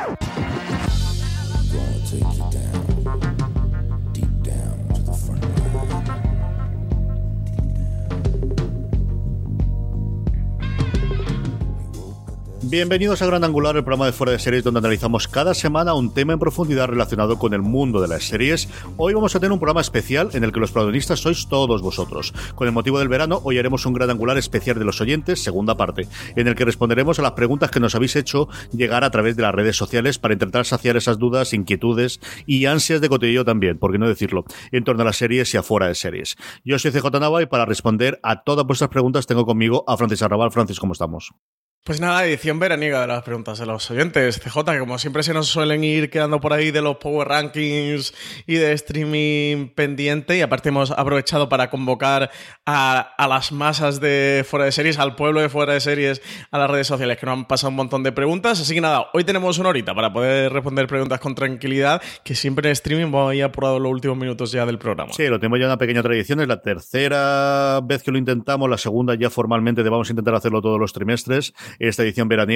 you Bienvenidos a Gran Angular, el programa de fuera de series donde analizamos cada semana un tema en profundidad relacionado con el mundo de las series. Hoy vamos a tener un programa especial en el que los protagonistas sois todos vosotros. Con el motivo del verano, hoy haremos un Gran Angular especial de los oyentes, segunda parte, en el que responderemos a las preguntas que nos habéis hecho llegar a través de las redes sociales para intentar saciar esas dudas, inquietudes y ansias de cotillo también, por qué no decirlo, en torno a las series y afuera de series. Yo soy CJ Nava y para responder a todas vuestras preguntas tengo conmigo a Francis Arrabal. Francis, ¿cómo estamos? Pues nada, edición veraniega de las preguntas de los oyentes. CJ, que como siempre se nos suelen ir quedando por ahí de los Power Rankings y de streaming pendiente. Y aparte hemos aprovechado para convocar a, las masas de fuera de series, al pueblo de fuera de series, a las redes sociales, que nos han pasado un montón de preguntas. Así que nada, hoy tenemos una horita para poder responder preguntas con tranquilidad, que siempre en streaming ir apurado los últimos minutos ya del programa. Sí, lo tenemos ya una pequeña tradición. Es la tercera vez que lo intentamos, la segunda ya formalmente vamos a intentar hacerlo todos los trimestres esta edición veraniega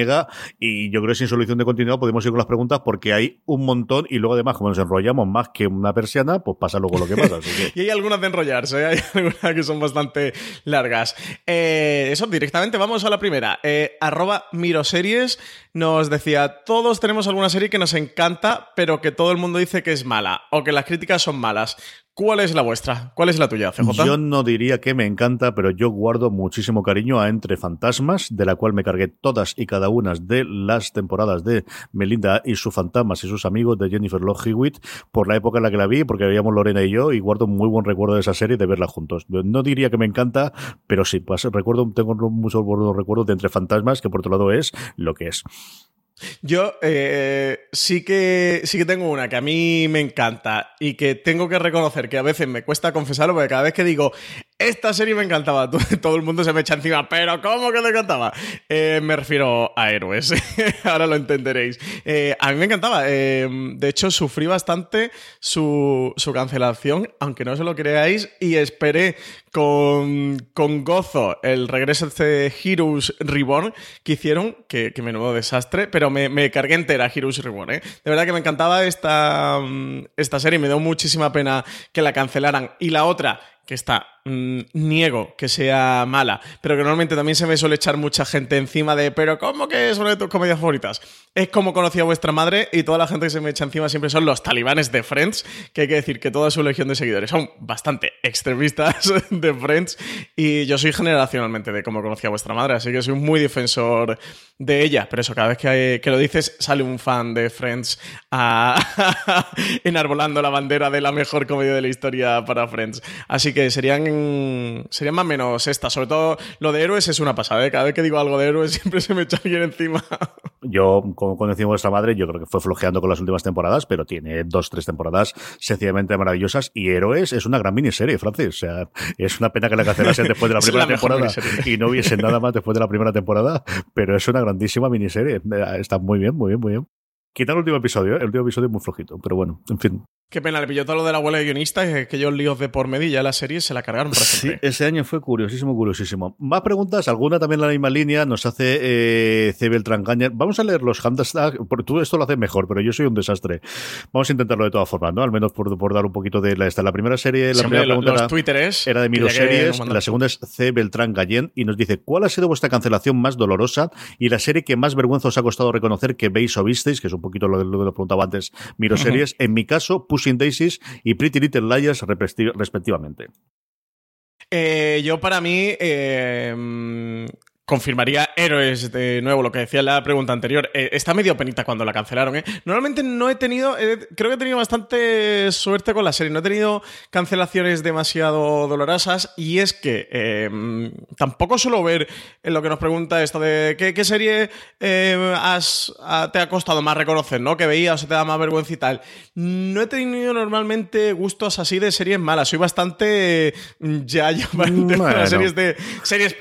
y yo creo que sin solución de continuidad podemos ir con las preguntas porque hay un montón y luego además como nos enrollamos más que una persiana, pues pasa luego lo que pasa. y hay algunas de enrollarse, hay algunas que son bastante largas. Eh, eso, directamente vamos a la primera. Eh, arroba Miroseries nos decía, todos tenemos alguna serie que nos encanta, pero que todo el mundo dice que es mala o que las críticas son malas. ¿Cuál es la vuestra? ¿Cuál es la tuya, CJ? Yo no diría que me encanta, pero yo guardo muchísimo cariño a Entre Fantasmas, de la cual me cargué todas y cada una de las temporadas de Melinda y sus fantasmas y sus amigos de Jennifer Love Hewitt por la época en la que la vi, porque veíamos Lorena y yo, y guardo muy buen recuerdo de esa serie de verla juntos. No diría que me encanta, pero sí, pues, recuerdo, tengo muchos buenos recuerdos de Entre Fantasmas, que por otro lado es lo que es. Yo eh, sí, que, sí que tengo una que a mí me encanta y que tengo que reconocer que a veces me cuesta confesarlo porque cada vez que digo esta serie me encantaba, todo el mundo se me echa encima, pero ¿cómo que te encantaba? Eh, me refiero a héroes, ahora lo entenderéis. Eh, a mí me encantaba, de hecho sufrí bastante su, su, cancelación, aunque no se lo creáis, y esperé con, con gozo el regreso de Heroes Reborn que hicieron, que, que menudo desastre, pero me, cargué entera Heroes Reborn, ¿eh? De verdad que me encantaba esta, mm, esta serie, me dio muchísima pena que la cancelaran. Y la otra, que está Mm, niego que sea mala, pero que normalmente también se me suele echar mucha gente encima de, pero ¿cómo que es una de tus comedias favoritas? Es como conocí a vuestra madre y toda la gente que se me echa encima siempre son los talibanes de Friends, que hay que decir que toda su legión de seguidores son bastante extremistas de Friends y yo soy generacionalmente de cómo conocí a vuestra madre, así que soy muy defensor de ella, pero eso, cada vez que, que lo dices sale un fan de Friends enarbolando la bandera de la mejor comedia de la historia para Friends. Así que serían serían, más o menos esta. Sobre todo lo de héroes es una pasada. ¿eh? Cada vez que digo algo de héroes siempre se me echa alguien encima. Yo, como a vuestra madre, yo creo que fue flojeando con las últimas temporadas, pero tiene dos, tres temporadas sencillamente maravillosas. Y Héroes es una gran miniserie, Francis. O sea, es una pena que la cancelasen después de la primera temporada y no hubiese nada más después de la primera temporada, pero es una grandísima miniserie. Está muy bien, muy bien, muy bien. Quita el último episodio, ¿eh? el último episodio es muy flojito, pero bueno, en fin. Qué pena, le pilló todo lo de la abuela de guionistas, es que ellos líos de por medio ya la serie se la cargaron por Sí, ese año fue curiosísimo, curiosísimo. Más preguntas, alguna también en la misma línea, nos hace eh, C. Vamos a leer los hashtags, porque tú esto lo haces mejor, pero yo soy un desastre. Vamos a intentarlo de todas formas, ¿no? Al menos por, dar un poquito de la, esta. La primera serie, la primera pregunta era, era, de Miro Series, la segunda es C. Beltrán Gallén, y nos dice, ¿cuál ha sido vuestra cancelación más dolorosa y la serie que más vergüenza os ha costado reconocer que veis o visteis, que es un poquito lo, que lo preguntaba antes Miro Series? En mi caso, Pushing y Pretty Little Liars respectivamente. Eh, yo para mí eh, confirmaría Héroes de nuevo, lo que decía en la pregunta anterior. Eh, está medio penita cuando la cancelaron, ¿eh? Normalmente no he tenido, creo que he tenido bastante suerte con la serie, no he tenido cancelaciones demasiado dolorosas y es que eh, tampoco suelo ver en lo que nos pregunta esto de qué, serie te ha costado más reconocer, ¿no? Que veías o te da más vergüenza y tal. No he tenido normalmente gustos así de series malas, soy bastante ya, ya bueno. series de series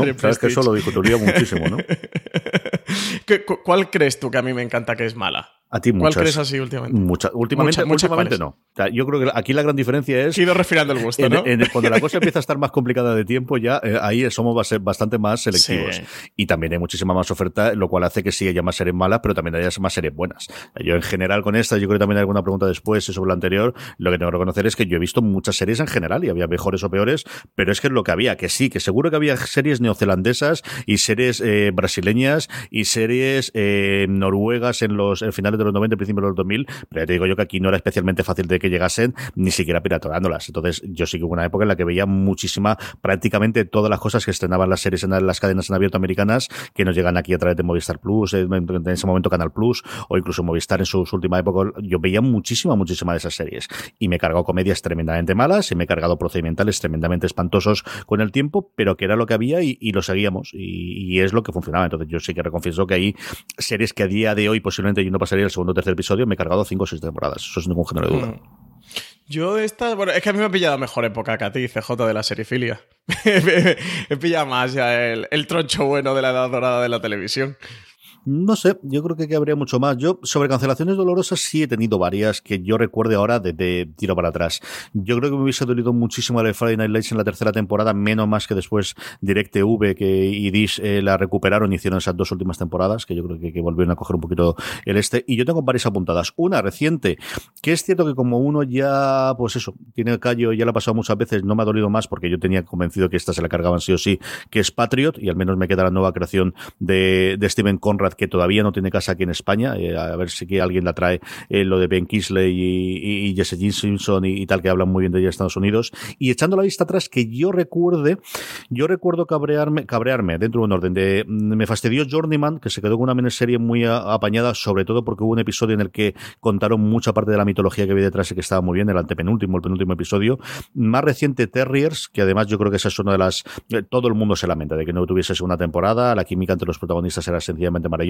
prestige. Sabes que eso lo discutiría muchísimo, ¿no? ¿Cuál crees tú que a mí me encanta que es mala? A ti muchas. ¿Cuál crees así últimamente? últimamente, últimamente no. yo creo que aquí la gran diferencia es. He ido respirando el gusto, ¿no? cuando la cosa empieza a estar más complicada de tiempo, ya eh, ahí somos bastante más selectivos. Y también hay muchísima más oferta, lo cual hace que sí haya más series malas, pero también haya más series buenas. Yo en general con esta, yo creo que también hay alguna pregunta después sobre la anterior. Lo que tengo que reconocer es que yo he visto muchas series en general y había mejores o peores, pero es que es lo que había, que sí, que seguro que había series neozelandesas y series eh, brasileñas y series eh, noruegas en los finales de los 90, principios de los 2000, pero ya te digo yo que aquí no era especialmente fácil de que llegasen, ni siquiera pirateándolas. Entonces, yo sí que hubo una época en la que veía muchísima, prácticamente todas las cosas que estrenaban las series en las cadenas en abierto americanas, que nos llegan aquí a través de Movistar Plus, en ese momento Canal Plus, o incluso Movistar en su última época. Yo veía muchísima, muchísima de esas series. Y me he cargado comedias tremendamente malas, y me he cargado procedimentales tremendamente espantosos con el tiempo, pero que era lo que había y, lo seguíamos. Y, es lo que funcionaba. Entonces, yo sí que reconfieso que hay series que a día de hoy posiblemente yo no pasaría el segundo o tercer episodio, me he cargado cinco o seis temporadas. Eso es ningún género de duda. Mm. Yo esta, bueno, es que a mí me ha pillado mejor época que a CJ, de la serifilia. he pillado más ya el, el troncho bueno de la edad dorada de la televisión. No sé, yo creo que habría mucho más. Yo, sobre cancelaciones dolorosas, sí he tenido varias que yo recuerde ahora de, tiro para atrás. Yo creo que me hubiese dolido muchísimo la de Friday Night Lights en la tercera temporada, menos más que después DirecTV que y Dish eh, la recuperaron y hicieron esas dos últimas temporadas, que yo creo que, volvieron a coger un poquito el este. Y yo tengo varias apuntadas. Una reciente, que es cierto que como uno ya, pues eso, tiene el callo, ya la ha pasado muchas veces, no me ha dolido más porque yo tenía convencido que esta se la cargaban sí o sí, que es Patriot, y al menos me queda la nueva creación de, de Steven Conrad que todavía no tiene casa aquí en España. Eh, a ver si alguien la trae eh, lo de Ben Kisley y, Jesse Simpson y, tal, que hablan muy bien de ella en Estados Unidos. Y echando la vista atrás, que yo recuerde, yo recuerdo cabrearme, cabrearme dentro de un orden de, mm, me fastidió Journeyman, que se quedó con una miniserie muy apañada, sobre todo porque hubo un episodio en el que contaron mucha parte de la mitología que había detrás y que estaba muy bien, el antepenúltimo, el penúltimo episodio. Más reciente, Terriers, que además yo creo que esa es una de las, eh, todo el mundo se lamenta de que no tuviese segunda temporada, la química entre los protagonistas era sencillamente maravillosa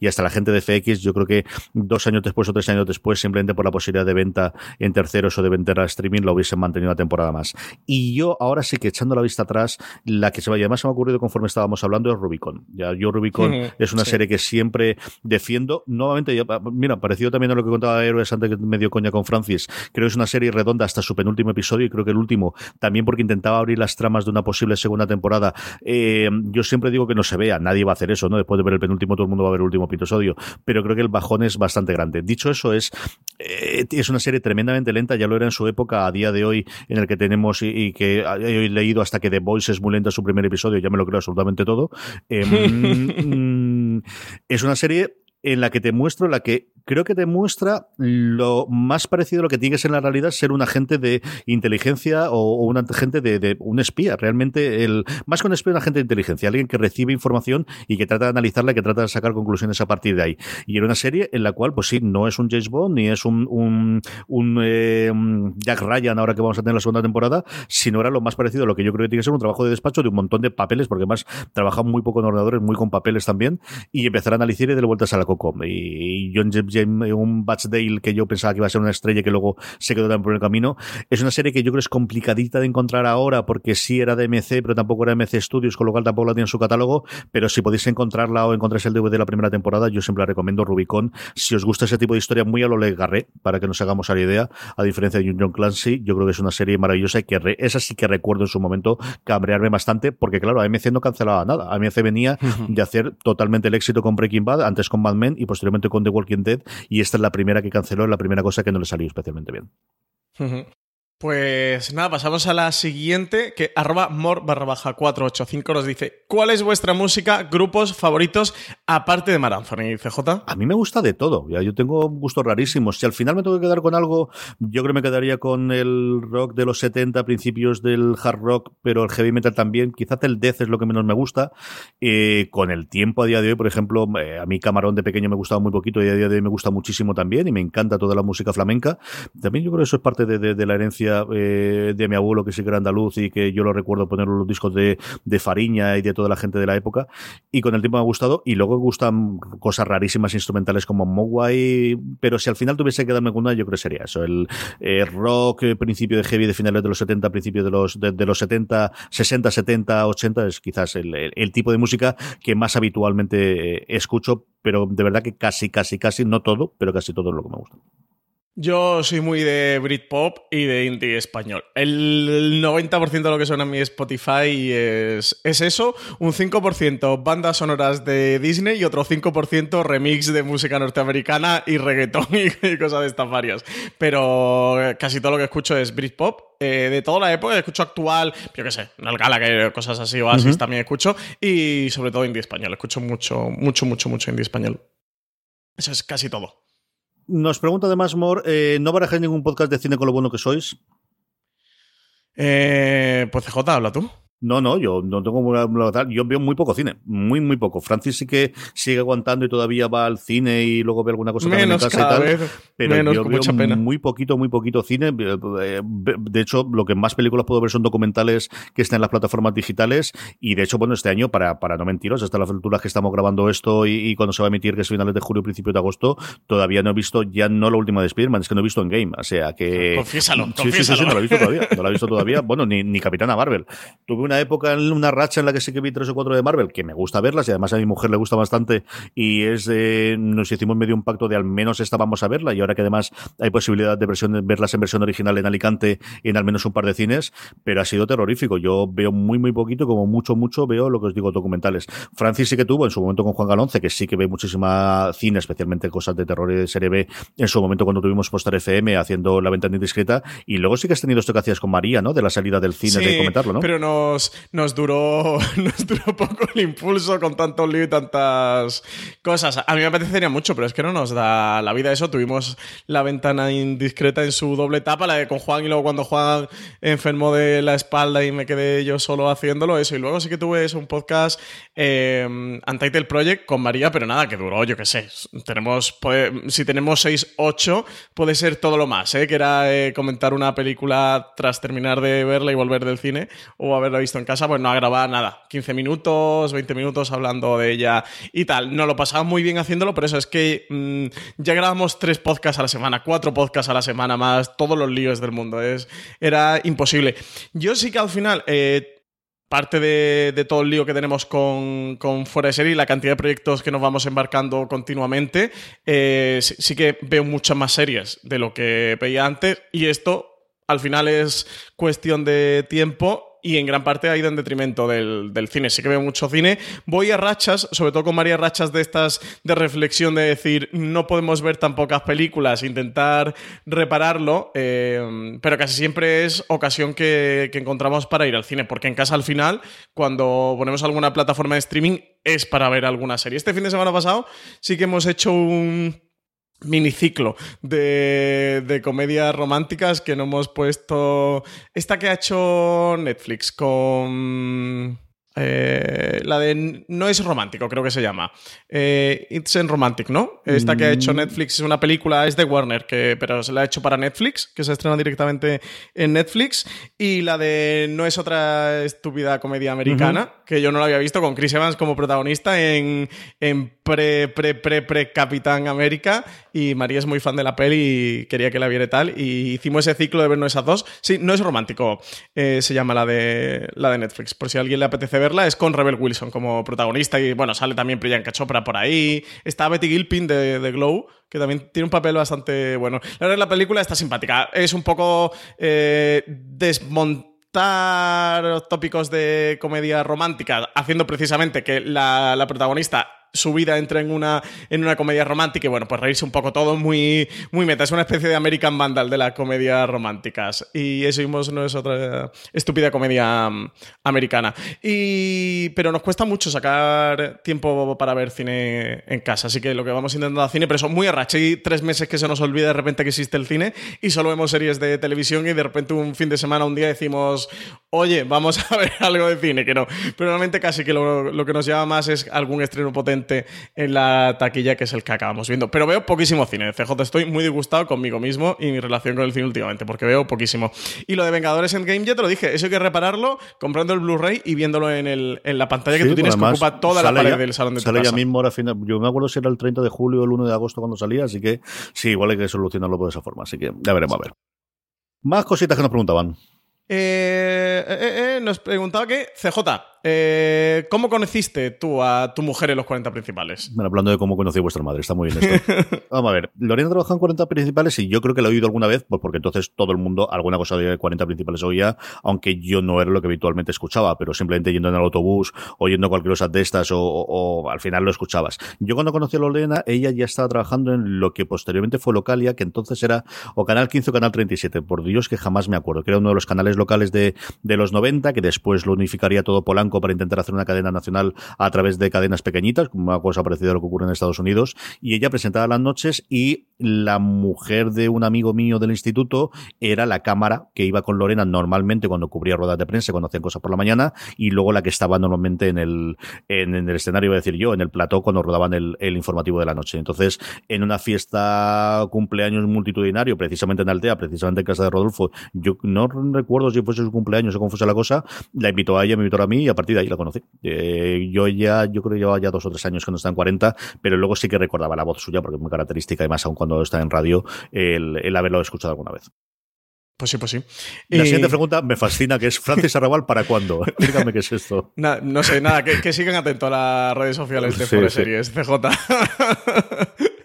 y hasta la gente de FX, yo creo que dos años después o tres años después, simplemente por la posibilidad de venta en terceros o de vender a streaming, lo hubiesen mantenido una temporada más. Y yo ahora sí que echando la vista atrás, la que se vaya, además se me ha ocurrido conforme estábamos hablando es Rubicon. Ya, yo Rubicon es una serie que siempre defiendo. Nuevamente, mira, parecido también a lo que contaba Héroes antes que me dio coña con Francis, creo que es una serie redonda hasta su penúltimo episodio y creo que el último también porque intentaba abrir las tramas de una posible segunda temporada. Eh, yo siempre digo que no se vea, nadie va a hacer eso, ¿no? Después de ver el penúltimo, todo el mundo va a ver el último episodio, pero creo que el bajón es bastante grande. Dicho eso, es, eh, es una serie tremendamente lenta, ya lo era en su época, a día de hoy, en el que tenemos y, que he leído hasta que The Voice es muy lenta su primer episodio, ya me lo creo absolutamente todo. Em, mm, es una serie en la que te muestro la que creo que demuestra lo más parecido a lo que tiene que ser en la realidad ser un agente de inteligencia o, un agente de, un espía. Realmente, el más que un espía, un agente de inteligencia, alguien que recibe información y que trata de analizarla que trata de sacar conclusiones a partir de ahí. Y era una serie en la cual, pues sí, no es un James Bond ni es un, un, eh, Jack Ryan ahora que vamos a tener la segunda temporada, sino era lo más parecido a lo que yo creo que tiene que ser un trabajo de despacho de un montón de papeles, porque además trabaja muy poco en ordenadores, muy con papeles también, y empezar a analizar y dar vueltas a la coco. Y, John un Batchdale que yo pensaba que iba a ser una estrella que luego se quedó también por el camino. Es una serie que yo creo es complicadita de encontrar ahora porque sí era de MC, pero tampoco era MC Studios, con lo cual tampoco la tiene en su catálogo. Pero si podéis encontrarla o encontráis el DVD de la primera temporada, yo siempre la recomiendo Rubicon. Si os gusta ese tipo de historia muy a lo Le Garré, para que nos hagamos a la idea, a diferencia de John Clancy, yo creo que es una serie maravillosa y que esa sí que recuerdo en su momento cabrearme bastante, porque claro, AMC no cancelaba nada. AMC venía de hacer totalmente el éxito con Breaking Bad, antes con Mad Men y posteriormente con The Walking Dead, y esta es la primera que canceló, la primera cosa que no le salió especialmente bien. Pues nada, pasamos a la siguiente, que arroba mor barra baja 485 nos dice, ¿cuál es vuestra música, grupos favoritos, aparte de Mar Anthony, CJ? A mí me gusta de todo, yo tengo gustos rarísimos. Si al final me tengo que quedar con algo, yo creo que me quedaría con el rock de los 70, principios del hard rock, pero el heavy metal también. Quizás el death es lo que menos me gusta. Eh, con el tiempo a día de hoy, por ejemplo, eh, a mí Camarón de pequeño me gustaba muy poquito y a día de hoy me gusta muchísimo también y me encanta toda la música flamenca. También yo creo que eso es parte de la herencia eh, de mi abuelo, que sí que era andaluz y que yo lo recuerdo poner los discos de, de Fariña y de toda la gente de la época. Y con el tiempo me ha gustado. Y luego gustan cosas rarísimas instrumentales como Mogwai. Pero si al final tuviese que darme una, yo creo que sería eso. El eh, rock, eh, principio de heavy de finales de los 70, principio de los, de, los 70, 60, 70, 80, es quizás el, el, tipo de música que más habitualmente escucho. Pero de verdad que casi, casi, casi, no todo, pero casi todo es lo que me gusta. Yo soy muy de Britpop y de indie español. El 90% de lo que suena en mi Spotify es, es eso, un 5% bandas sonoras de Disney y otro 5% remix de música norteamericana y reggaetón y, cosas de estas varias. Pero casi todo lo que escucho es Britpop. Eh, de toda la época, escucho actual, yo qué sé, Gala, que cosas así, o así también escucho. Y sobre todo indie español, escucho mucho, mucho, mucho, mucho indie español. Eso es casi todo. Nos pregunta además, Mor, eh, ¿no barajáis ningún podcast de cine con lo bueno que sois? Eh, pues CJ, habla tú. No, no, yo no tengo yo veo muy poco cine, muy muy poco. Francis sí que sigue aguantando y todavía va al cine y luego ve alguna cosa menos en casa y tal, pero yo veo muy poquito, muy poquito cine. Eh, de hecho, lo que más películas puedo ver son documentales que están en las plataformas digitales y de hecho, bueno, este año para para no mentiros, hasta las alturas que estamos grabando esto y, cuando se va a emitir que es finales de julio, principios de agosto, todavía no he visto ya no la última de Spiderman, es que no he visto en Game, o sea que Confiésalo, sí, sí, sí, no la he visto todavía, no la he visto todavía. Bueno, ni ni Capitana Marvel. Tuve una época, una racha en la que sí que vi tres o cuatro de Marvel, que me gusta verlas y además a mi mujer le gusta bastante y es de, nos hicimos medio un pacto de al menos esta vamos a verla y ahora que además hay posibilidad de versión, verlas en versión original en Alicante en al menos un par de cines, pero ha sido terrorífico. Yo veo muy, muy poquito, como mucho, mucho veo lo que os digo, documentales. Francis sí que tuvo en su momento con Juan Galonce, que sí que ve muchísima cine, especialmente cosas de terror y de serie B, en su momento cuando tuvimos Postar FM haciendo La Ventana Indiscreta, y luego sí que has tenido esto que hacías con María, ¿no? De la salida del cine, de comentarlo, ¿no? pero nos, duró nos duró poco el impulso con tanto lío y tantas cosas. A mí me apetecería mucho, pero es que no nos da la vida eso. Tuvimos la ventana indiscreta en su doble etapa, la de con Juan, y luego cuando Juan enfermó de la espalda y me quedé yo solo haciéndolo, eso. Y luego sí que tuve eso, un podcast eh, Untitled Project con María, pero nada, que duró, yo qué sé. Tenemos, si tenemos 6, 8, puede ser todo lo más, ¿eh? que era eh, comentar una película tras terminar de verla y volver del cine o haberla visto en casa, pues no ha grabado nada, 15 minutos, 20 minutos hablando de ella y tal. No lo pasaba muy bien haciéndolo, pero eso es que mm, ya grabamos tres podcasts a la semana, cuatro podcasts a la semana más, todos los líos del mundo. Es, era imposible. Yo sí que al final... Eh, parte de, todo el lío que tenemos con, con Fuera de Serie y la cantidad de proyectos que nos vamos embarcando continuamente, eh, sí, que veo muchas más series de lo que veía antes y esto al final es cuestión de tiempo y en gran parte ha ido en detrimento del, cine. Sí que veo mucho cine. Voy a rachas, sobre todo con varias rachas de estas de reflexión de decir, no podemos ver tan pocas películas, intentar repararlo, eh, pero casi siempre es ocasión que, que encontramos para ir al cine, porque en casa al final, cuando ponemos alguna plataforma de streaming, es para ver alguna serie. Este fin de semana pasado sí que hemos hecho un miniciclo de, de comedias románticas que no hemos puesto. Esta que ha hecho Netflix con. Eh, la de No es romántico, creo que se llama. Eh, It's en Romantic, ¿no? Esta que ha hecho mm. Netflix es una película, es de Warner, que, pero se la ha hecho para Netflix, que se estrena directamente en Netflix. Y la de No es otra estúpida comedia americana, que yo no la había visto, con Chris Evans como protagonista en, en pre, pre, pre, pre Capitán América. Y María es muy fan de la peli y quería que la viera tal. Y hicimos ese ciclo de vernos esas dos. Sí, No es romántico, eh, se llama la de, la de Netflix, por si a alguien le apetece verla, es con Rebel Wilson como protagonista y bueno, sale también Priyanka Chopra por ahí. Está Betty Gilpin de, Glow, que también tiene un papel bastante bueno. La verdad, la película está simpática. Es un poco eh, desmontar tópicos de comedia romántica, haciendo precisamente que la protagonista su vida entra en una, en una comedia romántica y bueno, pues reírse un poco todo muy, muy meta. Es una especie de American Vandal de las comedias románticas. Y eso no es otra estúpida comedia mm, americana. Y, pero nos cuesta mucho sacar tiempo para ver cine en casa. Así que lo que vamos intentando hacer cine, pero son muy arrache. Y tres meses que se nos olvida de repente que existe el cine y solo vemos series de televisión y de repente un fin de semana, un día decimos, oye, vamos a ver algo de cine, que no. Pero realmente casi que lo, lo que nos llama más es algún estreno potente en la taquilla, que es el que acabamos viendo. Pero veo poquísimo cine. CJ, estoy muy disgustado conmigo mismo y mi relación con el cine últimamente, porque veo poquísimo. Y lo de Vengadores Endgame, ya te lo dije, eso hay que repararlo comprando el Blu-ray y viéndolo en, el, en la pantalla que tú tienes que ocupa toda la pared del salón de tu sale ya mismo ahora final. Yo me acuerdo si era el 30 de julio o el 1 de agosto cuando salía, así que sí, igual hay que solucionarlo por esa forma. Así que ya veremos a ver. Más cositas que nos preguntaban. Eh, eh, eh, nos preguntaba que, CJ, ¿cómo conociste tú a tu mujer en los 40 principales? Bueno, hablando de cómo conocí a vuestra madre, está muy bien esto. Vamos a ver, Lorena trabajado en 40 principales y yo creo que lo he oído alguna vez, pues porque entonces todo el mundo alguna cosa de 40 principales oía, aunque yo no era lo que habitualmente escuchaba, pero simplemente yendo en el autobús, oyendo cualquier cosa de estas o, al final lo escuchabas. Yo cuando conocí a Lorena, ella ya estaba trabajando en lo que posteriormente fue Localia, que entonces era o Canal 15 o Canal 37, por Dios que jamás me acuerdo, que era uno de los canales locales de, de los 90, que después lo unificaría todo Polanco para intentar hacer una cadena nacional a través de cadenas pequeñitas, como una cosa parecida a lo que ocurre en Estados Unidos, y ella presentaba las noches y la mujer de un amigo mío del instituto era la cámara que iba con Lorena normalmente cuando cubría ruedas de prensa, cuando hacían cosas por la mañana, y luego la que estaba normalmente en el, en, el escenario, iba a decir yo, en el plató cuando rodaban el, informativo de la noche. Entonces, en una fiesta cumpleaños multitudinario, precisamente en Altea, precisamente en casa de Rodolfo, yo no recuerdo si fuese su cumpleaños o cómo fuese la cosa, la invitó a ella, me invitó a mí y a partir de ahí la conocí. Eh, yo ya, yo creo que llevaba ya dos o tres años que no está en 40, pero luego sí que recordaba la voz suya porque es muy característica, además aún cuando está en radio, el, el haberlo escuchado alguna vez. Pues sí, pues sí. La siguiente pregunta me fascina, que es Francis Arrabal, ¿para cuándo? Explícame qué es esto. no sé, nada, que, sigan atentos a las redes sociales de sí, Series, CJ.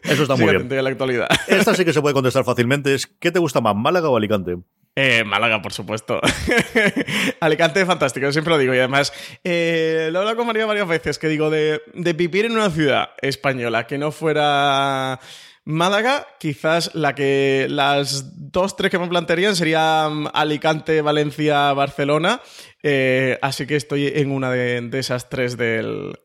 Eso está muy bien. la actualidad. Esta sí que se puede contestar fácilmente. Es, ¿Qué te gusta más, Málaga o Alicante? Eh, Málaga, por supuesto. Alicante fantástico, siempre lo digo. Y además, eh, lo he hablado con María varias veces, que digo, de, vivir en una ciudad española que no fuera Málaga, quizás la que las dos, tres que me plantearían serían Alicante, Valencia, Barcelona. Eh, así que estoy en una de esas tres del,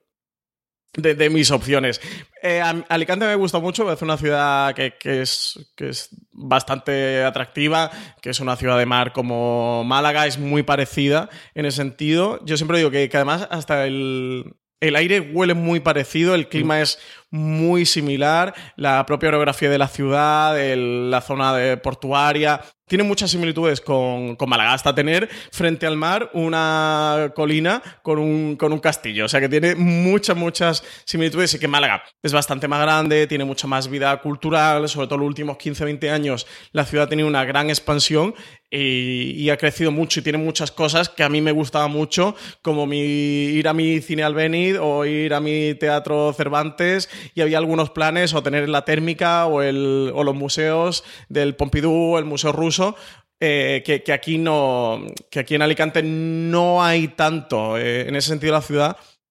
de, mis opciones. Eh, Alicante me gusta mucho, es una ciudad que, es, que es bastante atractiva, que es una ciudad de mar como Málaga, es muy parecida en ese sentido. Yo siempre digo que, que además hasta el, el aire huele muy parecido, el clima es muy similar, la propia orografía de la ciudad, la zona de portuaria, tiene muchas similitudes con, con, Málaga, hasta tener frente al mar una colina con un, con un castillo. O sea que tiene muchas, muchas similitudes y que Málaga es bastante más grande, tiene mucha más vida cultural, sobre todo los últimos 15, 20 años la ciudad ha tenido una gran expansión y, ha crecido mucho y tiene muchas cosas que a mí me gustaba mucho, como mi, ir a mi cine Albenid o ir a mi teatro Cervantes y había algunos planes o tener la térmica o, el, o los museos del Pompidou, el Museo Ruso, eh, que, que, aquí no, que aquí en Alicante no hay tanto eh, en ese sentido la ciudad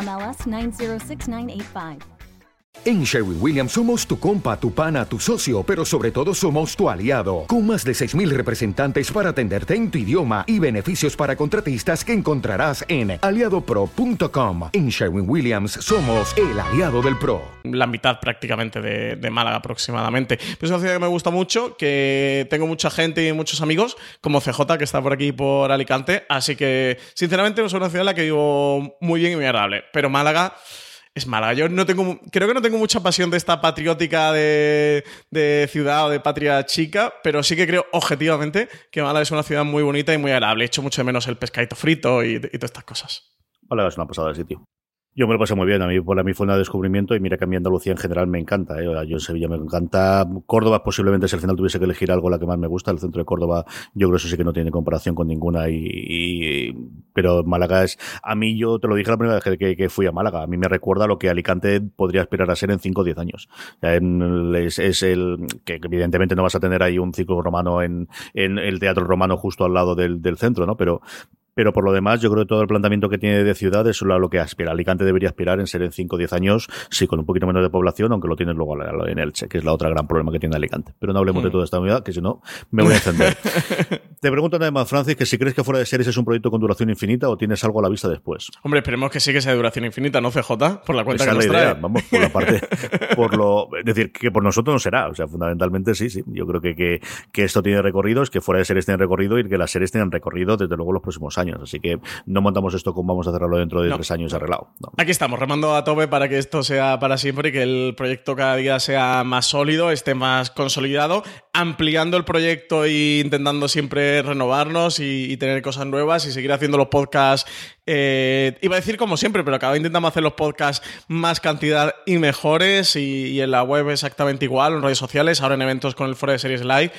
NMLS 906985. En Sherwin Williams somos tu compa, tu pana, tu socio, pero sobre todo somos tu aliado, con más de 6.000 representantes para atenderte en tu idioma y beneficios para contratistas que encontrarás en aliadopro.com. En Sherwin Williams somos el aliado del PRO. La mitad prácticamente de, Málaga aproximadamente. Pero es una ciudad que me gusta mucho, que tengo mucha gente y muchos amigos, como CJ que está por aquí por Alicante, así que sinceramente es una ciudad en la que vivo muy bien y muy agradable. Pero Málaga es mala. Yo no tengo, creo que no tengo mucha pasión de esta patriótica de, de, ciudad o de patria chica, pero sí que creo objetivamente que Málaga es una ciudad muy bonita y muy agradable. He hecho mucho de menos el pescadito frito y, y todas estas cosas. Málaga es una pasada de sitio. Yo me lo pasé muy bien, a mí, para mí fue un descubrimiento y mira que a mí Andalucía en general me encanta. ¿eh? Yo en Sevilla me encanta. Córdoba posiblemente si al final tuviese que elegir algo la que más me gusta. El centro de Córdoba yo creo que eso sí que no tiene comparación con ninguna. Y, pero Málaga es... A mí yo te lo dije la primera vez que, fui a Málaga. A mí me recuerda lo que Alicante podría aspirar a ser en 5 o 10 años. Es, el... que evidentemente no vas a tener ahí un ciclo romano en, en el teatro romano justo al lado del centro, ¿no? Pero pero por lo demás, yo creo que todo el planteamiento que tiene de ciudad es lo que aspira. Alicante debería aspirar en ser en 5 o 10 años, sí, con un poquito menos de población, aunque lo tiene luego en Elche, que es la otra gran problema que tiene Alicante. Pero no hablemos mm. de toda esta unidad, que si no, me voy a encender. Te pregunto además, Francis, que si crees que fuera de series es un proyecto con duración infinita o tienes algo a la vista después. Hombre, esperemos que sí que sea de duración infinita, ¿no, CJ? Por la cuenta Esa que nos es la idea. Vamos, por la parte, por lo, es decir, que por nosotros no será. O sea, fundamentalmente sí, sí. Yo creo que, que, que esto tiene recorridos, que fuera de series tienen recorrido y que las series tienen recorrido desde luego los próximos años. Así que no montamos esto como vamos a cerrarlo dentro de No. tres años arreglado. No. Aquí estamos, remando a tope para que esto sea para siempre y que el proyecto cada día sea más sólido, esté más consolidado, ampliando el proyecto e intentando siempre renovarnos y, tener cosas nuevas y seguir haciendo los podcasts. eh, iba a decir como siempre, pero cada vez intentamos hacer los podcasts más cantidad y mejores y, y en la web exactamente igual, en redes sociales, ahora en eventos con el Foro de Series Live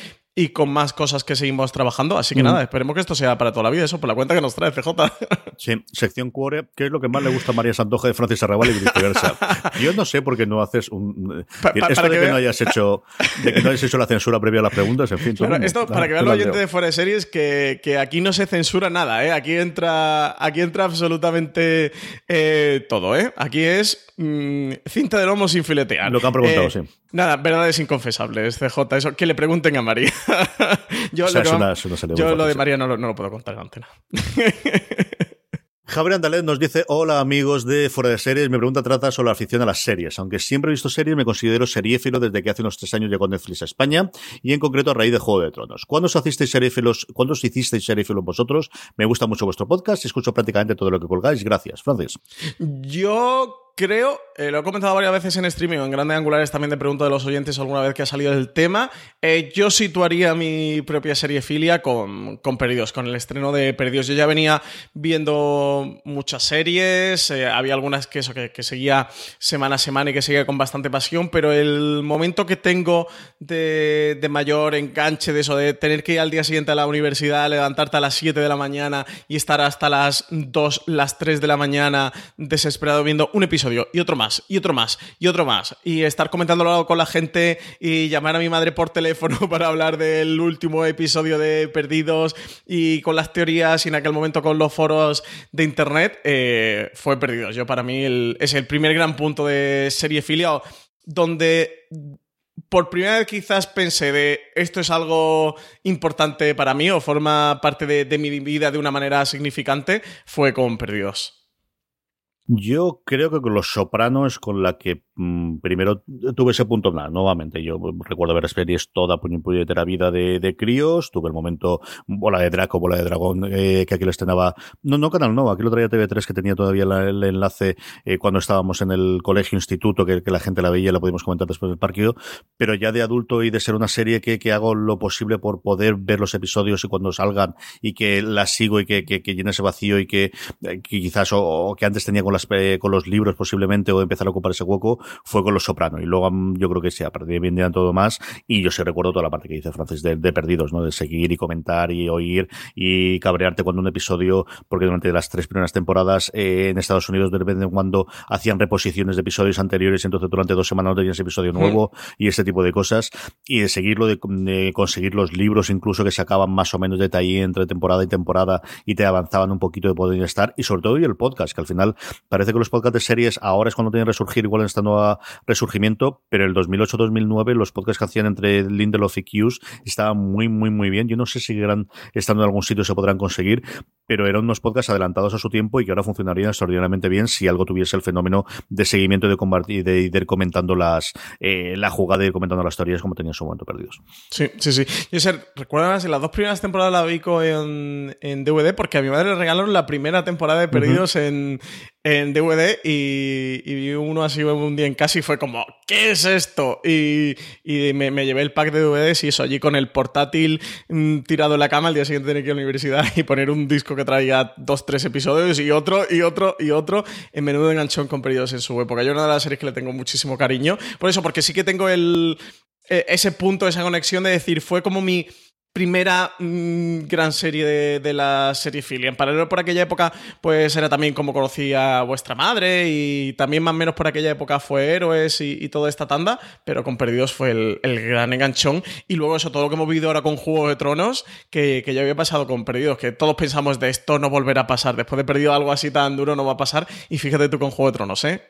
y con más cosas que seguimos trabajando. Así que nada, esperemos que esto sea para toda la vida, eso por la cuenta que nos trae CJ. Sí, sección Cuore, ¿qué es lo que más le gusta a María Santoja de Francis Arrabal y viceversa? Yo no sé por qué no haces un... Pa- pa- esto de que no hayas hecho de que no hayas hecho la censura previa a las preguntas, en fin. Claro, esto, para que vean los oyentes de fuera de series, que, que aquí no se censura nada, ¿eh? Aquí entra, aquí entra absolutamente eh, todo, ¿eh? Aquí es mm, cinta de lomo sin filetear. Lo que han preguntado, Eh, sí. Nada, verdades inconfesables, CJ. Eso, que le pregunten a María. yo O sea, lo, que va- una- yo lo de. María no lo, no lo puedo contar en antena. Javier Andalet nos dice, hola amigos de Fuera de Series, mi pregunta trata sobre la afición a las series. Aunque siempre he visto series, me considero seriéfilo desde que hace unos tres años llegó Netflix a España y en concreto a raíz de Juego de Tronos. ¿Cuándo os hicisteis seriéfilos, cuándo os hicisteis seriéfilos vosotros? Me gusta mucho vuestro podcast y escucho prácticamente todo lo que colgáis. Gracias, Francis. Yo creo, eh, lo he comentado varias veces en streaming en grandes angulares también de pregunta de los oyentes alguna vez que ha salido el tema. eh, yo situaría mi propia serie filia con, con Perdidos, con el estreno de Perdidos. Yo ya venía viendo muchas series, eh, había algunas que eso que, que seguía semana a semana y que seguía con bastante pasión, pero el momento que tengo de, de mayor enganche de eso, de tener que ir al día siguiente a la universidad, levantarte a las 7 de la mañana y estar hasta las 2, las 3 de la mañana desesperado viendo un episodio y otro más, y otro más, y otro más, y estar comentándolo con la gente y llamar a mi madre por teléfono para hablar del último episodio de Perdidos y con las teorías y en aquel momento con los foros de internet, eh, fue Perdidos. Yo para mí el- es el primer gran punto de serie filia donde por primera vez quizás pensé de esto es algo importante para mí o forma parte de, de mi vida de una manera significante, fue con Perdidos. Yo creo que con Los Sopranos con la que mm, primero tuve ese punto nada, nuevamente. Yo recuerdo ver series toda puñetera vida de, de críos. Tuve el momento Bola de Draco, Bola de Dragón, eh, que aquí lo estrenaba. No, no Canal Nova, aquí lo traía TV3 que tenía todavía la- el enlace eh, cuando estábamos en el colegio instituto, que, que la gente la veía y la pudimos comentar después del partido. Pero ya de adulto y de ser una serie que, que hago lo posible por poder ver los episodios y cuando salgan y que la sigo y que, que, que llene ese vacío y que, eh, que quizás o, o que antes tenía con con, las, con los libros posiblemente o empezar a ocupar ese hueco fue con Los Soprano. Y luego mm, yo creo que se ha perdido bien todo más. Y yo sí recuerdo toda la parte que dice Francis de, Perdidos, ¿no? De seguir y comentar y oír y cabrearte cuando un episodio, porque durante las tres primeras temporadas eh, en Estados Unidos de vez en cuando hacían reposiciones de episodios anteriores, entonces durante dos semanas no tenías episodio nuevo y ese tipo de cosas. Y de seguirlo, de, conseguir los libros incluso que sacaban más o menos detalle entre temporada y temporada y te avanzaban un poquito de poder estar. Y sobre todo y el podcast, que al final parece que los podcasts de series ahora es cuando tienen resurgir igual en esta nueva resurgimiento, pero el 2008-2009 los podcasts que hacían entre Lindelof y Hughes estaban muy, muy, muy bien. Yo no sé si eran, estando en algún sitio se podrán conseguir, pero eran unos podcasts adelantados a su tiempo y que ahora funcionarían extraordinariamente bien si algo tuviese el fenómeno de seguimiento de combatir, de, ir comentando las eh, la jugada y ir comentando las teorías como tenían en su momento perdidos. Sí, sí, sí. Yo sé, recuerdas, en las dos primeras temporadas la vi en, en DVD porque a mi madre le regalaron la primera temporada de Perdidos en, en DVD y, vi uno así un día en casa y fue como, ¿qué es esto? Y, me, llevé el pack de DVDs y eso, allí con el portátil mm, tirado en la cama, al día siguiente tenía que ir a la universidad y poner un disco que traía dos, tres episodios y otro, y otro, y otro, en menudo enganchón con periodos en su época. Yo una de las series que le tengo muchísimo cariño, por eso, porque sí que tengo el, e, ese punto, esa conexión de decir, fue como mi primera mm, gran serie de, la serie Philly. En paralelo por aquella época, pues era también como conocía vuestra madre y también más o menos por aquella época fue Héroes y, toda esta tanda, pero con Perdidos fue el, gran enganchón. Y luego eso, todo lo que hemos vivido ahora con Juego de Tronos, que, ya había pasado con Perdidos, que todos pensamos de esto no volverá a pasar. Después de Perdido algo así tan duro no va a pasar. Y fíjate tú con Juego de Tronos, ¿eh?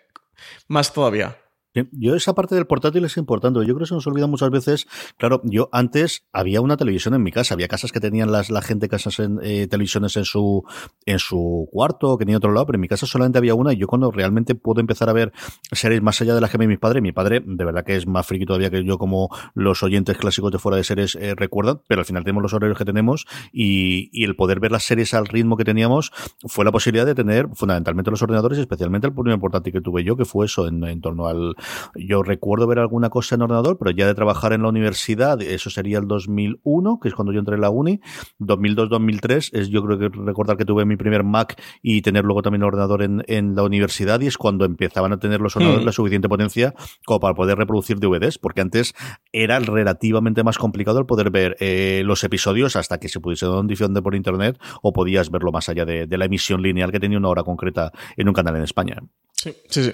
Más todavía. Yo esa parte del portátil es importante. Yo creo que se nos olvida muchas veces. Claro, yo antes había una televisión en mi casa. Había casas que tenían las, la gente casas en eh, televisiones en su en su cuarto, que tenía otro lado, pero en mi casa solamente había una. Y yo cuando realmente puedo empezar a ver series más allá de las que ve mi padre, mi padre de verdad que es más friki todavía que yo, como los oyentes clásicos de fuera de series eh, recuerdan. Pero al final tenemos los horarios que tenemos y, y el poder ver las series al ritmo que teníamos fue la posibilidad de tener fundamentalmente los ordenadores, especialmente el primer portátil que tuve yo, que fue eso en torno al yo recuerdo ver alguna cosa en ordenador, pero ya de trabajar en la universidad, eso sería el 2001, que es cuando yo entré en la uni, 2002-2003, es yo creo que recordar que tuve mi primer Mac y tener luego también el ordenador en, en la universidad y es cuando empezaban a tener los ordenadores hmm. la suficiente potencia como para poder reproducir DVDs, porque antes era relativamente más complicado el poder ver eh, los episodios hasta que se pudiese dar un de por internet o podías verlo más allá de, de la emisión lineal que tenía una hora concreta en un canal en España. Sí, sí, sí.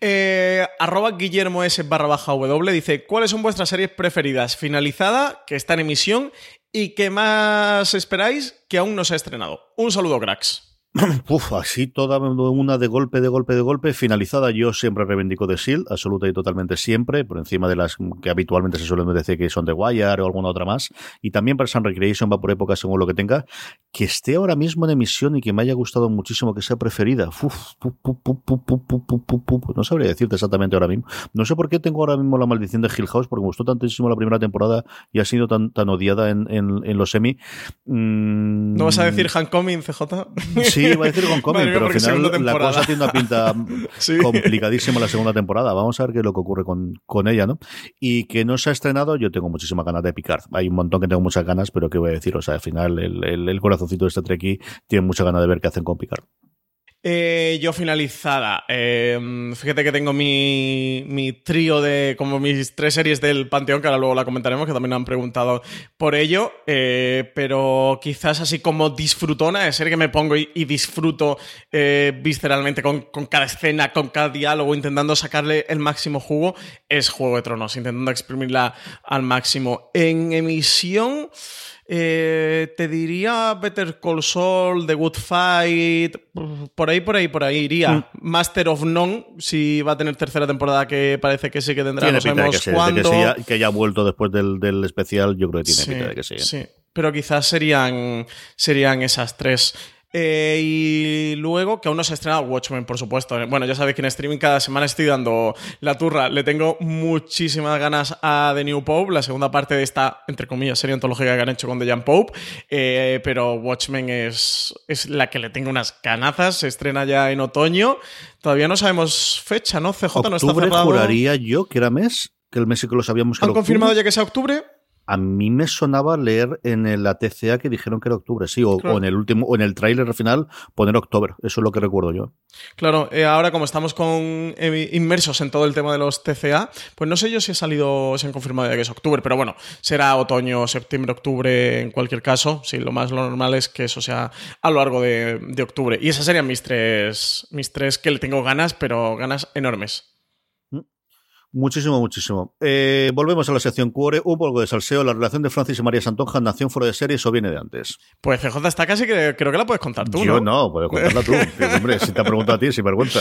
Eh, Guillermo S barra baja W dice, ¿cuáles son vuestras series preferidas? Finalizada, que está en emisión y que más esperáis que aún no se ha estrenado. Un saludo, cracks. Uf, así toda una de golpe, de golpe, de golpe, finalizada. Yo siempre reivindico de Shield, absoluta y totalmente siempre, por encima de las que habitualmente se suelen decir que son de Wire o alguna otra más. Y también para Sun Recreation va por época según lo que tenga. Que esté ahora mismo en emisión y que me haya gustado muchísimo, que sea preferida. Uf, no sabría decirte exactamente ahora mismo. No sé por qué tengo ahora mismo la maldición de Hill House, porque me gustó tantísimo la primera temporada y ha sido tan, tan odiada en, en, los semi. ¿No vas a decir Hancoming, CJ? Sí, Sí, iba a decir con Comen, pero al final la cosa tiene una pinta complicadísima la segunda temporada. Vamos a ver qué es lo que ocurre con, con ella, ¿no? Y que no se ha estrenado, yo tengo muchísimas ganas de picar. Hay un montón que tengo muchas ganas, pero ¿qué voy a decir? O sea, al final el, el, el corazoncito de este Treki tiene mucha ganas de ver qué hacen con picar. Eh, yo finalizada. Em, fíjate que tengo mi, mi trío de como mis tres series del Panteón, que ahora luego la comentaremos, que también han preguntado por ello. Eh, pero quizás así como disfrutona, es ser que me pongo y, disfruto eh, visceralmente con, con, cada escena, con cada diálogo, intentando sacarle el máximo jugo, es Juego de Tronos, intentando exprimirla al máximo. En emisión. Eh, te diría Better Call Saul, The Good Fight, por ahí, por ahí, por ahí iría. Mm. Master of None, si va a tener tercera temporada, que parece que sí que tendrá. no sabemos que, cuándo. Que, haya vuelto después del, especial, yo creo que tiene pinta de que sí. Sí, pero quizás serían, serían esas tres. Eh, y luego, que aún no se ha estrenado Watchmen, por supuesto. Bueno, ya sabéis que en streaming cada semana estoy dando la turra. Le tengo muchísimas ganas a The New Pope, la segunda parte de esta, entre comillas, serie antológica que han hecho con The Young Pope. Eh, pero Watchmen es, es la que le tengo unas ganazas. Se estrena ya en otoño. Todavía no sabemos fecha, ¿no? CJ no está cerrado. juraría yo que era mes, que el mes que lo sabíamos que ¿Han confirmado ya que sea octubre? A mí me sonaba leer en la TCA que dijeron que era octubre, sí, o, en el último, o en el tráiler final poner octubre. Eso es lo que recuerdo yo. Claro, eh, ahora como estamos con eh, inmersos en todo el tema de los TCA, pues no sé yo si ha salido, se han confirmado ya que es octubre, pero bueno, será otoño, septiembre, octubre en cualquier caso. Sí, lo más lo normal es que eso sea a lo largo de, de octubre. Y esas serían mis tres, mis tres que le tengo ganas, pero ganas enormes. Muchísimo, muchísimo. Eh, volvemos a la sección Cuore, un poco de salseo. La relación de Francis y María Santonja, ¿nació fuera de series o viene de antes? Pues CJ está casi que creo que la puedes contar tú. Yo no, puedo contarla tú. hombre, si te ha preguntado a ti, sin vergüenza.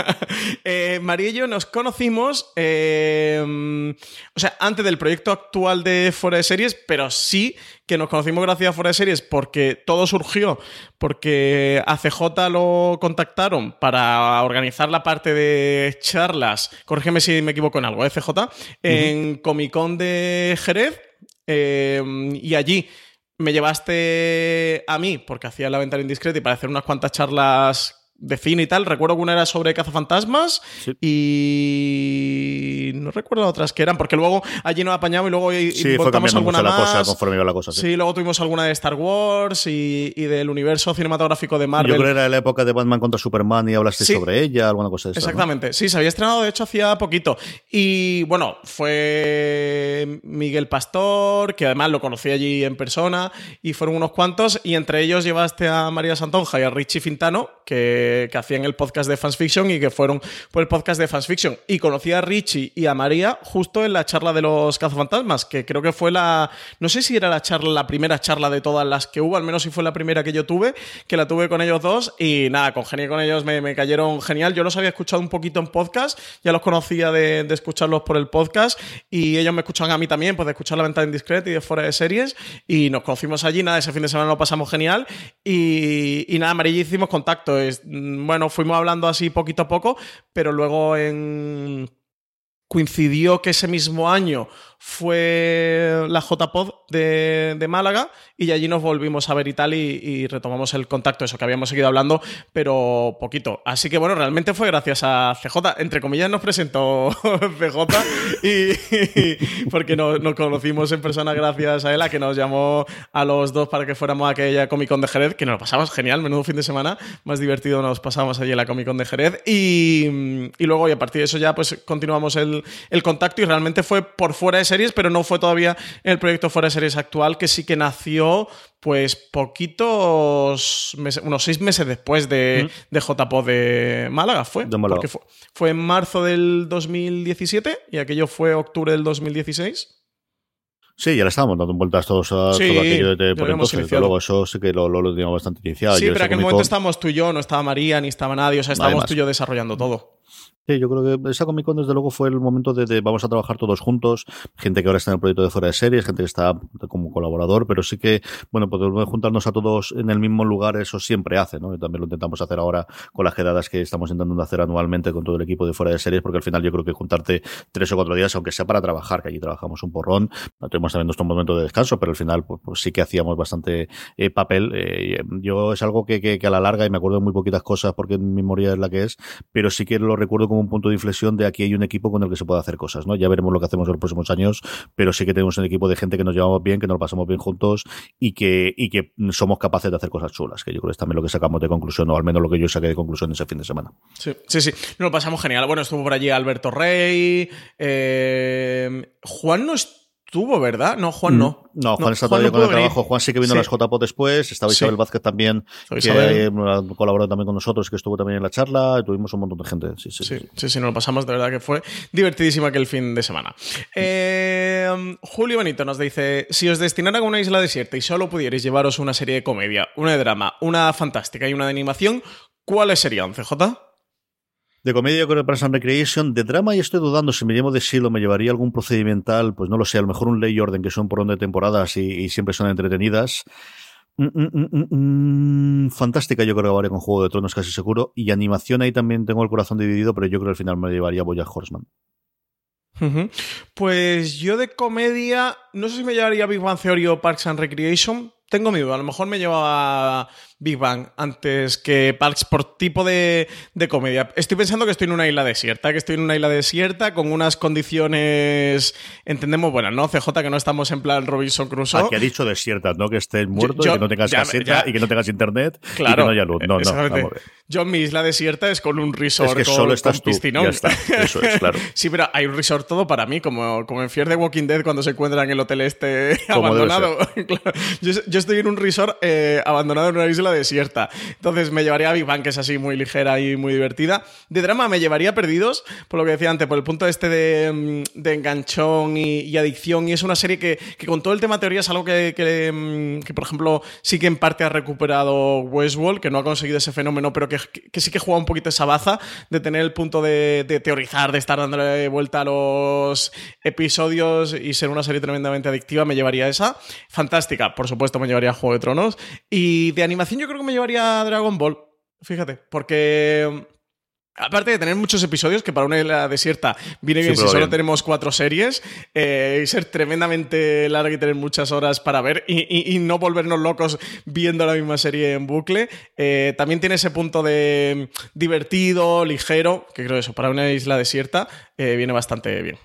eh, María y yo nos conocimos, eh, o sea, antes del proyecto actual de Fuera de Series, pero sí que nos conocimos gracias a Fuera de Series porque todo surgió porque a CJ lo contactaron para organizar la parte de charlas, corrígeme si me equivoco en algo, ¿eh, CJ? En Comic Con de Jerez eh, y allí me llevaste a mí porque hacía la ventana indiscreta y para hacer unas cuantas charlas de cine y tal. Recuerdo que una era sobre cazafantasmas y no recuerdo otras que eran, porque luego allí nos apañamos y luego sí, alguna la cosa conforme iba la cosa. Sí. luego tuvimos alguna de Star Wars y, del universo cinematográfico de Marvel. Yo creo que era la época de Batman contra Superman y hablaste sobre ella, alguna cosa de eso. Exactamente, sí, se había estrenado de hecho hacía poquito. Y bueno, fue Miguel Pastor, que además lo conocí allí en persona, y fueron unos cuantos, y entre ellos llevaste a María Santonja y a Richie Fintano, que que, hacían el podcast de Fans Fiction y que fueron por el podcast de Fans Fiction. Y conocí a Richie y a María justo en la charla de los cazafantasmas, que creo que fue la. No sé si era la charla, la primera charla de todas las que hubo, al menos si fue la primera que yo tuve, que la tuve con ellos dos. Y nada, congenié con ellos, me, cayeron genial. Yo los había escuchado un poquito en podcast, ya los conocía de, escucharlos por el podcast. Y ellos me escuchan a mí también, pues de escuchar la ventana indiscreta y de fuera de series. Y nos conocimos allí, nada, ese fin de semana lo pasamos genial. Y, y nada, María hicimos contacto. Es, Mm, bueno, fuimos hablando así poquito a poco, pero luego en... coincidió que ese mismo año fue la JPod de, de Málaga y allí nos volvimos a ver y tal y, retomamos el contacto, eso que habíamos seguido hablando, pero poquito. Así que bueno, realmente fue gracias a CJ, entre comillas nos presentó CJ y, porque nos, conocimos en persona gracias a él, a que nos llamó a los dos para que fuéramos a aquella Comic Con de Jerez, que nos lo pasamos genial, menudo fin de semana, más divertido nos pasamos allí en la Comic Con de Jerez y, y luego y a partir de eso ya pues continuamos el, el contacto y realmente fue por fuera series, pero no fue todavía el proyecto fuera de series actual, que sí que nació pues poquitos meses, unos seis meses después de, de JPO de Málaga, fue. Porque fue, fue, en marzo del 2017 y aquello fue octubre del 2016. Sí, ya le estábamos dando vueltas todos a todo aquello de, por entonces. Luego eso sí que lo, lo, teníamos bastante iniciado. Sí, pero en aquel momento estábamos tú y yo, no estaba María ni estaba nadie, o sea, estábamos tú y yo desarrollando todo. Sí, yo creo que esa Comic Con desde luego fue el momento de, vamos a trabajar todos juntos, gente que ahora está en el proyecto de fuera de series, gente que está como colaborador, pero sí que, bueno, poder juntarnos a todos en el mismo lugar, eso siempre hace, ¿no? Y también lo intentamos hacer ahora con las quedadas que estamos intentando hacer anualmente con todo el equipo de fuera de series, porque al final yo creo que juntarte tres o cuatro días, aunque sea para trabajar, que allí trabajamos un porrón, tuvimos también nuestro momento de descanso, pero al final pues, pues sí que hacíamos bastante eh, papel. Eh, yo es algo que, que, a la larga, y me acuerdo de muy poquitas cosas porque mi memoria es la que es, pero sí que lo recuerdo como un punto de inflexión de aquí hay un equipo con el que se puede hacer cosas, ¿no? Ya veremos lo que hacemos en los próximos años, pero sí que tenemos un equipo de gente que nos llevamos bien, que nos lo pasamos bien juntos y que, y que somos capaces de hacer cosas chulas, que yo creo que es también lo que sacamos de conclusión, o al menos lo que yo saqué de conclusión ese fin de semana. Sí, sí, sí. Nos lo pasamos genial. Bueno, estuvo por allí Alberto Rey, eh, Juan no ¿verdad? No, Juan mm. no. No, Juan está todavía con el trabajo. Juan sí que vino a las JPO después. Estaba Isabel Vázquez también, que colaboró también con nosotros, que estuvo también en la charla. Tuvimos un montón de gente. Sí, sí, sí. Sí, sí, nos lo pasamos. De verdad que fue divertidísima aquel fin de semana. Eh, Julio Benito nos dice: Si os destinaran a una isla desierta y solo pudierais llevaros una serie de comedia, una de drama, una fantástica y una de animación, ¿cuáles serían, CJ? De comedia con el Parks and Recreation, de drama y estoy dudando si me llevo de Silo, me llevaría algún procedimental, pues no lo sé, a lo mejor un Ley Orden que son por donde temporadas y, siempre son entretenidas. Mm, mm, mm, fantástica, yo creo que haría con Juego de Tronos casi seguro. Y animación ahí también tengo el corazón dividido, pero yo creo que al final me llevaría Boya Horseman. Pues yo de comedia, no sé si me llevaría Big Bang Theory o Parks and Recreation. Tengo mi duda, a lo mejor me llevaba Big Bang antes que Parks por tipo de, comedia. Estoy pensando que estoy en una isla desierta, que estoy en una isla desierta con unas condiciones, entendemos, bueno, no, CJ, que no estamos en plan Robinson Crusoe. Aquí ha dicho desierta, ¿no? Que estés muerto y que no tengas caseta y que no tengas internet claro, y que no haya luz. No, no, Yo en mi isla desierta es con un resort es que solo estás tú, Ya está. Eso es, claro. sí, pero hay un resort todo para mí, como, como en Fear the Walking Dead cuando se encuentran en el hotel este abandonado. yo, estoy en un resort eh, abandonado en una isla desierta. Entonces me llevaría a Big Bang, que es así muy ligera y muy divertida. De drama me llevaría Perdidos, por lo que decía antes, por el punto este de, mm, enganchón y, adicción. Y es una serie que, con todo el tema teoría es algo mm, que, por ejemplo, sí que en parte ha recuperado Westworld, que no ha conseguido ese fenómeno, pero que, sí que juega un poquito esa baza de tener el punto de, de teorizar, de estar dándole vuelta a los episodios y ser una serie tremendamente adictiva. Me llevaría esa. Fantástica, por supuesto, me llevaría a Juego de Tronos. Y de animación yo creo que me llevaría a Dragon Ball. Fíjate, porque Aparte de tener muchos episodios, que para una isla desierta viene bien si solo tenemos cuatro series, eh, y ser tremendamente larga y tener muchas horas para ver y, no volvernos locos viendo la misma serie en bucle. Eh, también tiene ese punto de divertido, ligero, que creo eso, para una isla desierta eh, viene bastante bien.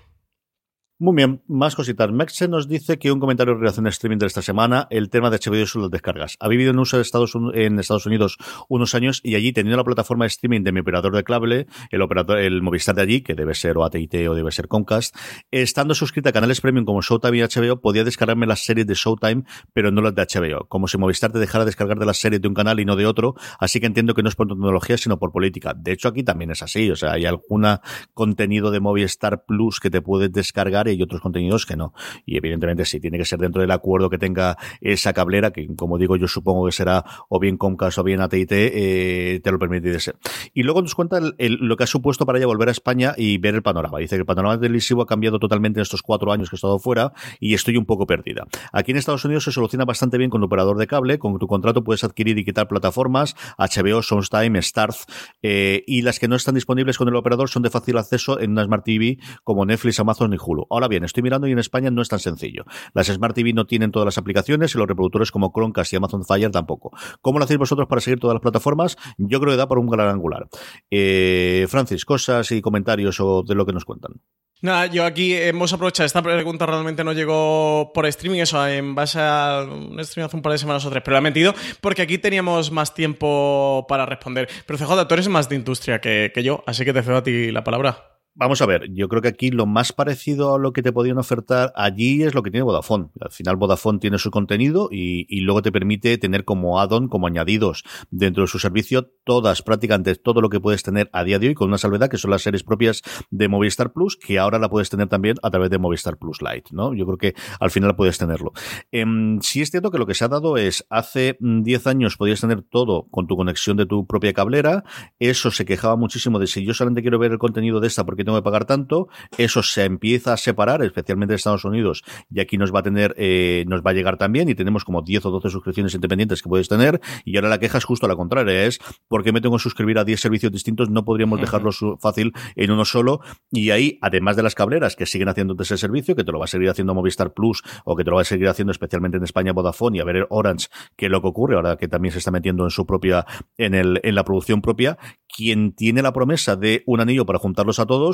Muy bien, más cositas. Mexe nos dice que un comentario en relación a streaming de esta semana, el tema de HBO son las descargas. Ha vivido en uso de Estados, en Estados Unidos unos años y allí teniendo la plataforma de streaming de mi operador de cable, el operador, el Movistar de allí, que debe ser o AT&T o debe ser Comcast, estando suscrita a canales premium como Showtime y HBO, podía descargarme las series de Showtime, pero no las de HBO. Como si Movistar te dejara descargar de las series de un canal y no de otro, así que entiendo que no es por tecnología, sino por política. De hecho, aquí también es así. O sea, hay alguna contenido de Movistar Plus que te puedes descargar y otros contenidos que no. Y evidentemente sí, tiene que ser dentro del acuerdo que tenga esa cablera, que como digo yo supongo que será o bien Comcast o bien AT&T, eh, te lo permite ser. Y luego nos cuenta lo que ha supuesto para ella volver a España y ver el panorama. Dice que el panorama televisivo ha cambiado totalmente en estos cuatro años que he estado fuera y estoy un poco perdida. Aquí en Estados Unidos se soluciona bastante bien con tu operador de cable, con tu contrato puedes adquirir y quitar plataformas, HBO, Showtime, Starz, eh, y las que no están disponibles con el operador son de fácil acceso en una Smart TV como Netflix, Amazon y Hulu. Ahora bien, estoy mirando y en España no es tan sencillo. Las Smart TV no tienen todas las aplicaciones y los reproductores como Chromecast y Amazon Fire tampoco. ¿Cómo lo hacéis vosotros para seguir todas las plataformas? Yo creo que da por un gran angular. Eh, Francis, cosas y comentarios o de lo que nos cuentan. Nada, yo aquí hemos aprovechado, esta pregunta realmente no llegó por streaming, eso, en base a un streaming hace un par de semanas o tres, pero lo he mentido porque aquí teníamos más tiempo para responder. Pero CJ, tú eres más de industria que yo, así que te cedo a ti la palabra. Vamos a ver, yo creo que aquí lo más parecido a lo que te podían ofertar allí es lo que tiene Vodafone. Al final Vodafone tiene su contenido y, luego te permite tener como add-on, como añadidos dentro de su servicio, todas, prácticamente todo lo que puedes tener a día de hoy, con una salvedad que son las series propias de Movistar Plus, que ahora la puedes tener también a través de Movistar Plus Lite, ¿no? Yo creo que al final puedes tenerlo. Eh, sí es cierto que lo que se ha dado es, hace 10 años podías tener todo con tu conexión de tu propia cablera, eso se quejaba muchísimo de si yo solamente quiero ver el contenido de esta porque tengo que pagar tanto, eso se empieza a separar, especialmente en Estados Unidos, y aquí nos va a tener, eh, nos va a llegar también, y tenemos como 10 o 12 suscripciones independientes que puedes tener, y ahora la queja es justo a la contraria, es ¿por qué me tengo que suscribir a 10 servicios distintos? No podríamos dejarlo fácil en uno solo, y ahí, además de las cableras que siguen haciendo ese servicio, que te lo va a seguir haciendo Movistar Plus, o que te lo va a seguir haciendo especialmente en España Vodafone, y a ver Orange, qué es lo que ocurre ahora que también se está metiendo en su propia, en el, en la producción propia, quien tiene la promesa de un anillo para juntarlos a todos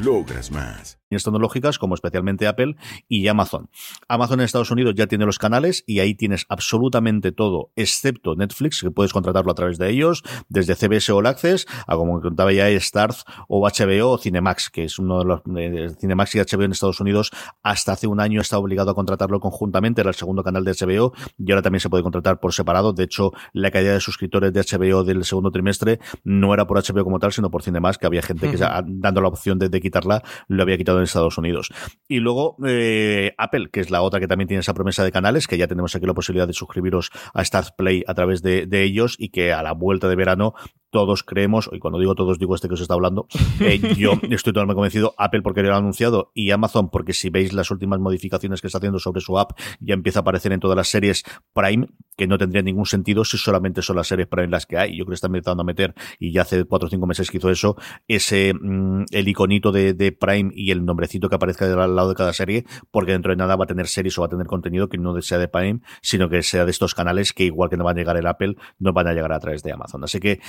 Logras más tecnológicas como especialmente Apple y Amazon. Amazon en Estados Unidos ya tiene los canales y ahí tienes absolutamente todo, excepto Netflix, que puedes contratarlo a través de ellos, desde CBS All Access a como contaba ya Starz o HBO o Cinemax, que es uno de los eh, Cinemax y HBO en Estados Unidos hasta hace un año está obligado a contratarlo conjuntamente, era el segundo canal de HBO y ahora también se puede contratar por separado. De hecho, la caída de suscriptores de HBO del segundo trimestre no era por HBO como tal, sino por Cinemax, que había gente que dando la opción de, de quitarla, lo había quitado Estados Unidos. Y luego eh, Apple, que es la otra que también tiene esa promesa de canales, que ya tenemos aquí la posibilidad de suscribiros a Start Play a través de ellos y que a la vuelta de verano todos creemos, y cuando digo todos digo este que os está hablando, eh, yo estoy totalmente convencido, Apple porque lo ha anunciado y Amazon porque si veis las últimas modificaciones que está haciendo sobre su app, ya empieza a aparecer en todas las series Prime, que no tendría ningún sentido si solamente son las series Prime las que hay. Yo creo que están empezando a meter, y ya hace cuatro o cinco meses que hizo eso, ese mm, el iconito de, de, Prime y el nombrecito que aparezca al lado de cada serie, porque dentro de nada va a tener series o va a tener contenido que no sea de Prime, sino que sea de estos canales que igual que no van a llegar el Apple, no van a llegar a través de Amazon. Así que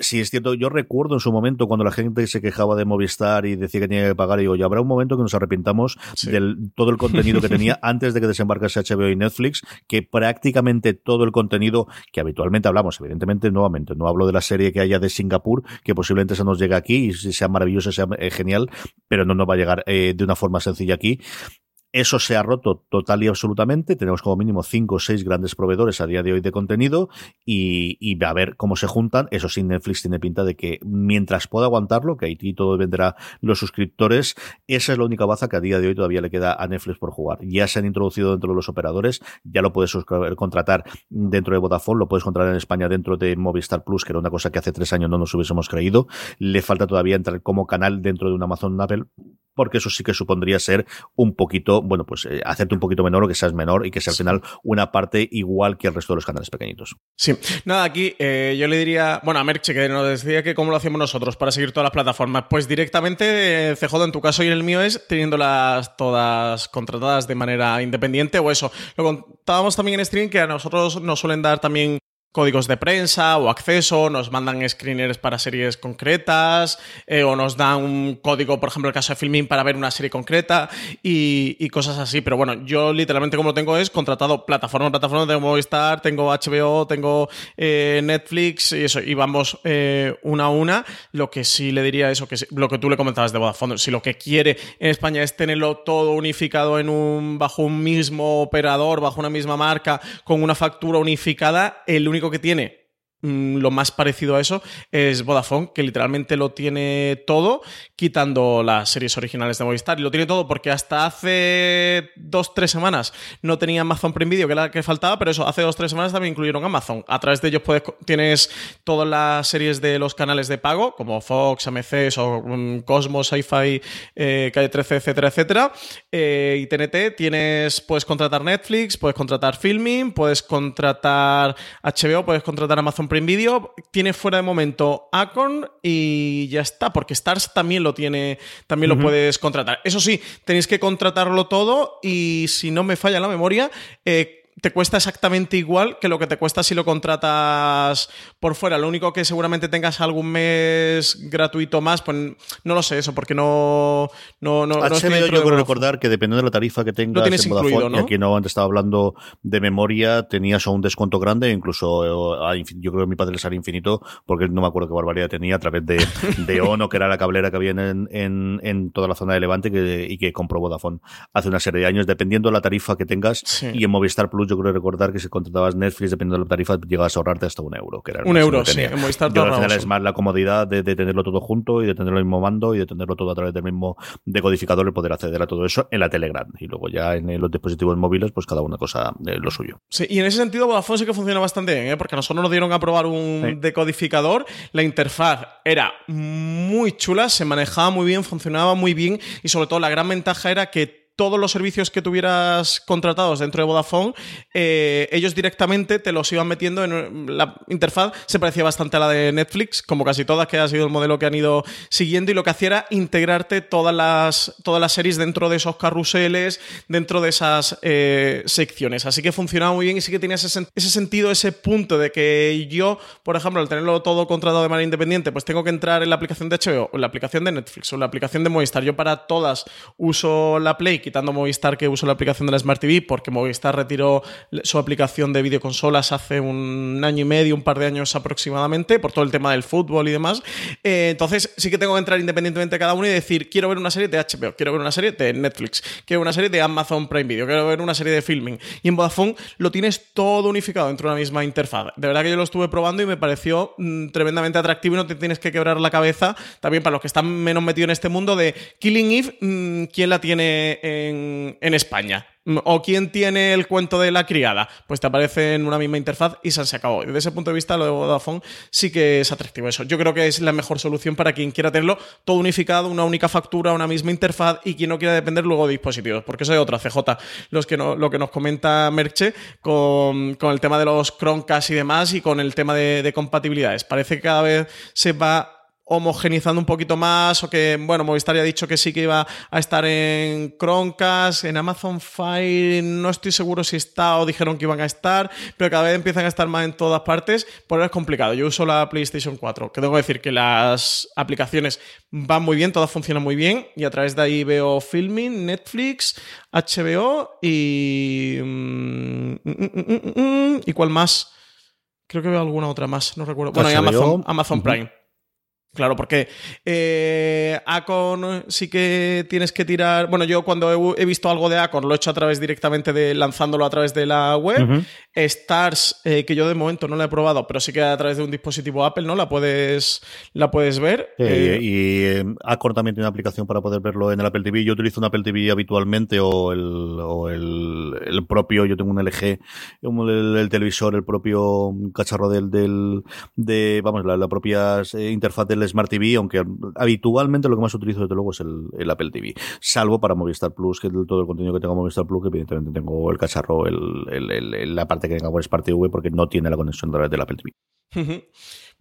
si es cierto, yo recuerdo en su momento cuando la gente se quejaba de Movistar y decía que tenía que pagar, y digo, ya habrá un momento que nos arrepintamos de del todo el contenido que tenía antes de que desembarcase HBO y Netflix, que prácticamente todo el contenido que habitualmente hablamos, evidentemente, nuevamente, no hablo de la serie que haya de Singapur, que posiblemente se nos llegue aquí y sea maravilloso, sea eh, genial, pero no nos va a llegar eh, de una forma sencilla aquí. Eso se ha roto total y absolutamente. Tenemos como mínimo cinco o seis grandes proveedores a día de hoy de contenido y, y a ver cómo se juntan. Eso sí, Netflix tiene pinta de que mientras pueda aguantarlo, que Haití todo venderá los suscriptores, esa es la única baza que a día de hoy todavía le queda a Netflix por jugar. Ya se han introducido dentro de los operadores, ya lo puedes contratar dentro de Vodafone, lo puedes contratar en España dentro de Movistar Plus, que era una cosa que hace tres años no nos hubiésemos creído. Le falta todavía entrar como canal dentro de un Amazon Apple, porque eso sí que supondría ser un poquito bueno, pues eh, hacerte un poquito menor o que seas menor y que sea al final una parte igual que el resto de los canales pequeñitos. Sí, nada, aquí eh, yo le diría, bueno, a Merche, que nos decía que cómo lo hacemos nosotros para seguir todas las plataformas. Pues directamente, eh, CJ en tu caso y en el mío es teniéndolas todas contratadas de manera independiente o eso. Lo contábamos también en stream que a nosotros nos suelen dar también códigos de prensa o acceso, nos mandan screeners para series concretas, eh, o nos dan un código, por ejemplo, el caso de Filming para ver una serie concreta y, cosas así. Pero bueno, yo literalmente como lo tengo es contratado plataforma plataforma, tengo Movistar, tengo HBO, tengo eh, Netflix y eso, y vamos eh, una a una. Lo que sí le diría eso, que lo que tú le comentabas de Vodafone, si lo que quiere en España es tenerlo todo unificado en un, bajo un mismo operador, bajo una misma marca, con una factura unificada, el único que tiene lo más parecido a eso es Vodafone, que literalmente lo tiene todo, quitando las series originales de Movistar. Y lo tiene todo porque hasta hace dos, tres semanas no tenía Amazon Prime Video, que era la que faltaba, pero eso, hace dos, tres semanas también incluyeron Amazon. A través de ellos puedes, tienes todas las series de los canales de pago, como Fox, AMC o um, Cosmos, Sci-Fi, eh, Calle 13, etcétera, etcétera. Eh, y TNT, tienes, puedes contratar Netflix, puedes contratar Filming, puedes contratar HBO, puedes contratar Amazon Prime Video tiene fuera de momento Acorn y ya está, porque Stars también lo tiene, también lo puedes contratar. Eso sí, tenéis que contratarlo todo y si no me falla la memoria, eh, te cuesta exactamente igual que lo que te cuesta si lo contratas por fuera. Lo único que seguramente tengas algún mes gratuito más, pues no lo sé eso, porque no. no, no, HBO, yo quiero recordar que dependiendo de la tarifa que tengas en Vodafone, ¿no? y aquí no antes estaba hablando de memoria, tenías un descuento grande, incluso eh, yo creo que mi padre le sale infinito, porque no me acuerdo qué barbaridad tenía a través de, de Ono, que era la cablera que había en, en, en toda la zona de Levante que, y que compró Vodafone hace una serie de años, dependiendo de la tarifa que tengas y en Movistar Plus yo creo recordar que si contratabas Netflix, dependiendo de la tarifa, llegabas a ahorrarte hasta un euro. Que era un euro, sí. En Movistar Yo, al final es más la comodidad de, tenerlo todo junto y de tenerlo el mismo mando y de tenerlo todo a través del mismo decodificador y poder acceder a todo eso en la Telegram. Y luego ya en los dispositivos móviles, pues cada una cosa eh, lo suyo. Sí, y en ese sentido Vodafone sí que funciona bastante bien, ¿eh? porque a nosotros nos dieron a probar un decodificador. La interfaz era muy chula, se manejaba muy bien, funcionaba muy bien y sobre todo la gran ventaja era que todos los servicios que tuvieras contratados dentro de Vodafone, eh, ellos directamente te los iban metiendo en la interfaz. Se parecía bastante a la de Netflix, como casi todas, que ha sido el modelo que han ido siguiendo, y lo que hacía era integrarte todas las, todas las series dentro de esos carruseles, dentro de esas eh, secciones. Así que funcionaba muy bien y sí que tenía ese, ese sentido, ese punto de que yo, por ejemplo, al tenerlo todo contratado de manera independiente, pues tengo que entrar en la aplicación de HBO, o en la aplicación de Netflix, o en la aplicación de Movistar. Yo para todas uso la Play, quitando Movistar que uso la aplicación de la Smart TV, porque Movistar retiró su aplicación de videoconsolas hace un año y medio, un par de años aproximadamente, por todo el tema del fútbol y demás. Eh, entonces sí que tengo que entrar independientemente de cada uno y decir, quiero ver una serie de HBO, quiero ver una serie de Netflix, quiero ver una serie de Amazon Prime Video, quiero ver una serie de filming. Y en Vodafone lo tienes todo unificado dentro de una misma interfaz. De verdad que yo lo estuve probando y me pareció mm, tremendamente atractivo y no te tienes que quebrar la cabeza. También para los que están menos metidos en este mundo de Killing Eve, mm, ¿quién la tiene en, España? Mm, ¿O quién tiene el cuento de la criada? Pues te aparece en una misma interfaz y se acabó. Desde ese punto de vista, lo de Vodafone sí que es atractivo eso. Yo creo que es la mejor solución para quien quiera tenerlo todo unificado, una única factura, una misma interfaz y quien no quiera depender luego de dispositivos. Porque eso es otra CJ. Los que no, lo que nos comenta Merche con, el tema de los Chromecast y demás y con el tema de, de compatibilidades. Parece que cada vez se va homogenizando un poquito más o que, bueno, Movistar ya ha dicho que sí que iba a estar en Chromecast, en Amazon Fire, no estoy seguro si está o dijeron que iban a estar, pero cada vez empiezan a estar más en todas partes, por eso es complicado. Yo uso la PlayStation 4, que tengo que decir que las aplicaciones van muy bien, todas funcionan muy bien y a través de ahí veo Filming, Netflix, HBO y... Mm, mm, mm, ¿Y cuál más? Creo que veo alguna otra más, no recuerdo. Bueno, y Amazon, Amazon Prime. Claro, porque eh, Acon sí que tienes que tirar. Bueno, yo cuando he, visto algo de Acon lo he hecho a través directamente de lanzándolo a través de la web. Stars, eh, que yo de momento no la he probado, pero sí que a través de un dispositivo Apple, ¿no? La puedes, la puedes ver. Eh, y Acon también tiene una aplicación para poder verlo en el Apple TV. Yo utilizo un Apple TV habitualmente o el, o el, propio, yo tengo un LG, el, televisor, el propio cacharro del, del de, vamos, la, la propia interfaz del Smart TV, aunque habitualmente lo que más utilizo desde luego es el, Apple TV, salvo para Movistar Plus, que es todo el contenido que tengo Movistar Plus, que evidentemente tengo el cacharro, el, la parte que tenga por Smart TV, porque no tiene la conexión a través del Apple TV.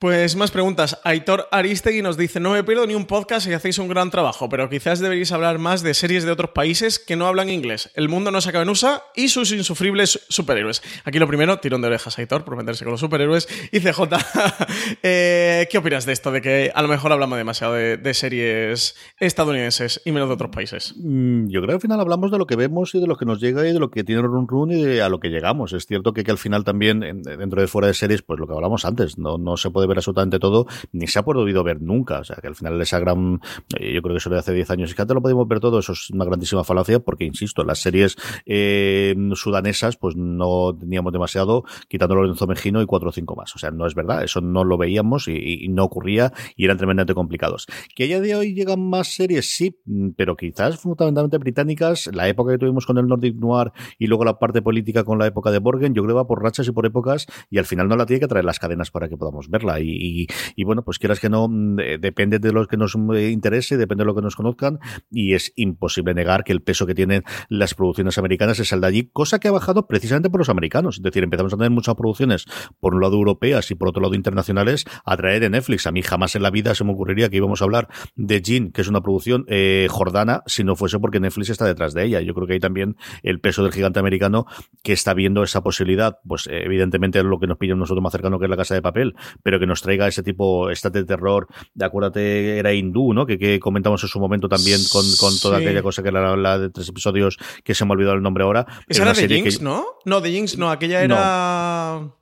Pues más preguntas. Aitor Aristegui nos dice, no me pierdo ni un podcast y hacéis un gran trabajo, pero quizás deberíais hablar más de series de otros países que no hablan inglés. El mundo no se acaba en USA y sus insufribles superhéroes. Aquí lo primero, tirón de orejas Aitor por meterse con los superhéroes. Y CJ, eh, ¿qué opinas de esto? De que a lo mejor hablamos demasiado de, series estadounidenses y menos de otros países. Mm, yo creo que al final hablamos de lo que vemos y de lo que nos llega y de lo que tiene Run Run y de a lo que llegamos. Es cierto que, que al final también, dentro de fuera de series, pues lo que hablamos antes, no, no se puede ver absolutamente todo, ni se ha podido ver nunca. O sea, que al final esa gran, eh, yo creo que eso de hace 10 años y que antes lo podemos ver todo, eso es una grandísima falacia, porque insisto, las series eh, sudanesas, pues no teníamos demasiado, quitando Lorenzo Mejino y cuatro o cinco más. O sea, no es verdad, eso no lo veíamos y, no ocurría y eran tremendamente complicados. Que a día de hoy llegan más series, sí, pero quizás fundamentalmente británicas, la época que tuvimos con el Nordic Noir y luego la parte política con la época de Borgen, yo creo que va por rachas y por épocas y al final no la tiene que traer las cadenas para que podamos verla y, bueno, pues quieras que no, mm, depende de lo que nos eh, interese, depende de lo que nos conozcan y es imposible negar que el peso que tienen las producciones americanas es el de allí, cosa que ha bajado precisamente por los americanos. Es decir, empezamos a tener muchas producciones, por un lado europeas y por otro lado internacionales, a traer de Netflix. A mí jamás en la vida se me ocurriría que íbamos a hablar de Jean, que es una producción eh, jordana, si no fuese porque Netflix está detrás de ella. Yo creo que hay también el peso del gigante americano que está viendo esa posibilidad, pues evidentemente es lo que nos pilla nosotros más cercano que es la casa de papel, pero que nos traiga ese tipo, estate de terror, de acuérdate, era hindú, ¿no? Que, que comentamos en su momento también con, con toda aquella cosa que era la de tres episodios que se me ha olvidado el nombre ahora. Esa era, de Jinx, ¿no? No, de Jinx no, aquella era... No,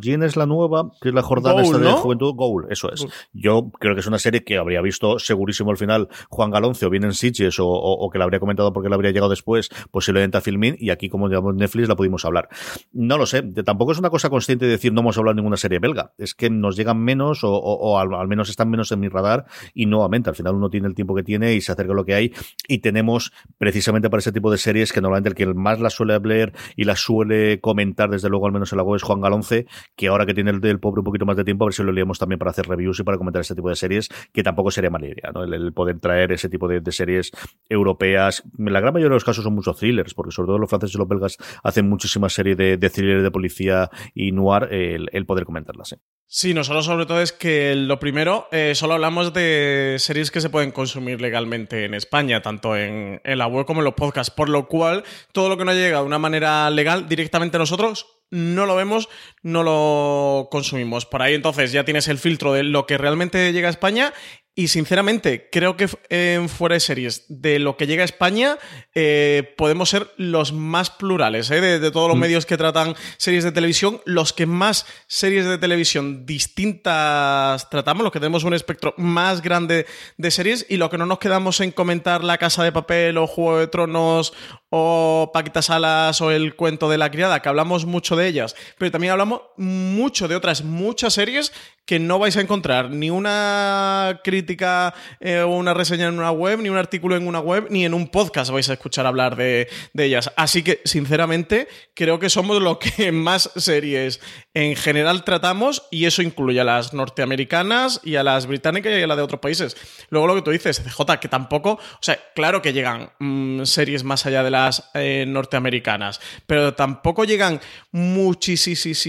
Jean es la nueva, que es la Jordana esta de Juventud. Goal, eso es. Yo creo que es una serie que habría visto segurísimo al final Juan Galonce o bien en Sitges o, o, que la habría comentado porque la habría llegado después, posiblemente a Filmin, y aquí, como llamamos Netflix, la pudimos hablar. No lo sé, tampoco es una cosa consciente de decir no hemos hablado de ninguna serie belga. Es que nos llegan menos o, o al, menos están menos en mi radar y nuevamente, al final uno tiene el tiempo que tiene y se acerca a lo que hay y tenemos precisamente para ese tipo de series que normalmente el que más las suele hablar y las suele comentar, desde luego al menos en la web, es Juan Galonce que ahora que tiene el, pobre un poquito más de tiempo, a ver si lo leemos también para hacer reviews y para comentar este tipo de series, que tampoco sería mala idea, ¿no? El, poder traer ese tipo de, series europeas. La gran mayoría de los casos son muchos thrillers, porque sobre todo los franceses y los belgas hacen muchísimas series de, de thrillers de policía y noir, el, poder comentarlas. ¿eh? Sí, nosotros sobre todo es que lo primero, eh, solo hablamos de series que se pueden consumir legalmente en España, tanto en, en la web como en los podcasts, por lo cual todo lo que no llega de una manera legal directamente a nosotros no lo vemos, no lo consumimos. Por ahí entonces ya tienes el filtro de lo que realmente llega a España Y sinceramente, creo que en fuera de series, de lo que llega a España, eh, podemos ser los más plurales, ¿eh? de, todos los mm. medios que tratan series de televisión, los que más series de televisión distintas tratamos, los que tenemos un espectro más grande de series y lo que no nos quedamos en comentar La Casa de Papel o Juego de Tronos o Paquita Salas o El Cuento de la Criada, que hablamos mucho de ellas, pero también hablamos mucho de otras muchas series que no vais a encontrar ni una crítica eh, o una reseña en una web, ni un artículo en una web, ni en un podcast vais a escuchar hablar de, ellas. Así que, sinceramente, creo que somos lo que más series en general tratamos y eso incluye a las norteamericanas y a las británicas y a las de otros países. Luego lo que tú dices, CJ, que tampoco, o sea, claro que llegan mm, series más allá de las eh, norteamericanas, pero tampoco llegan muchísimas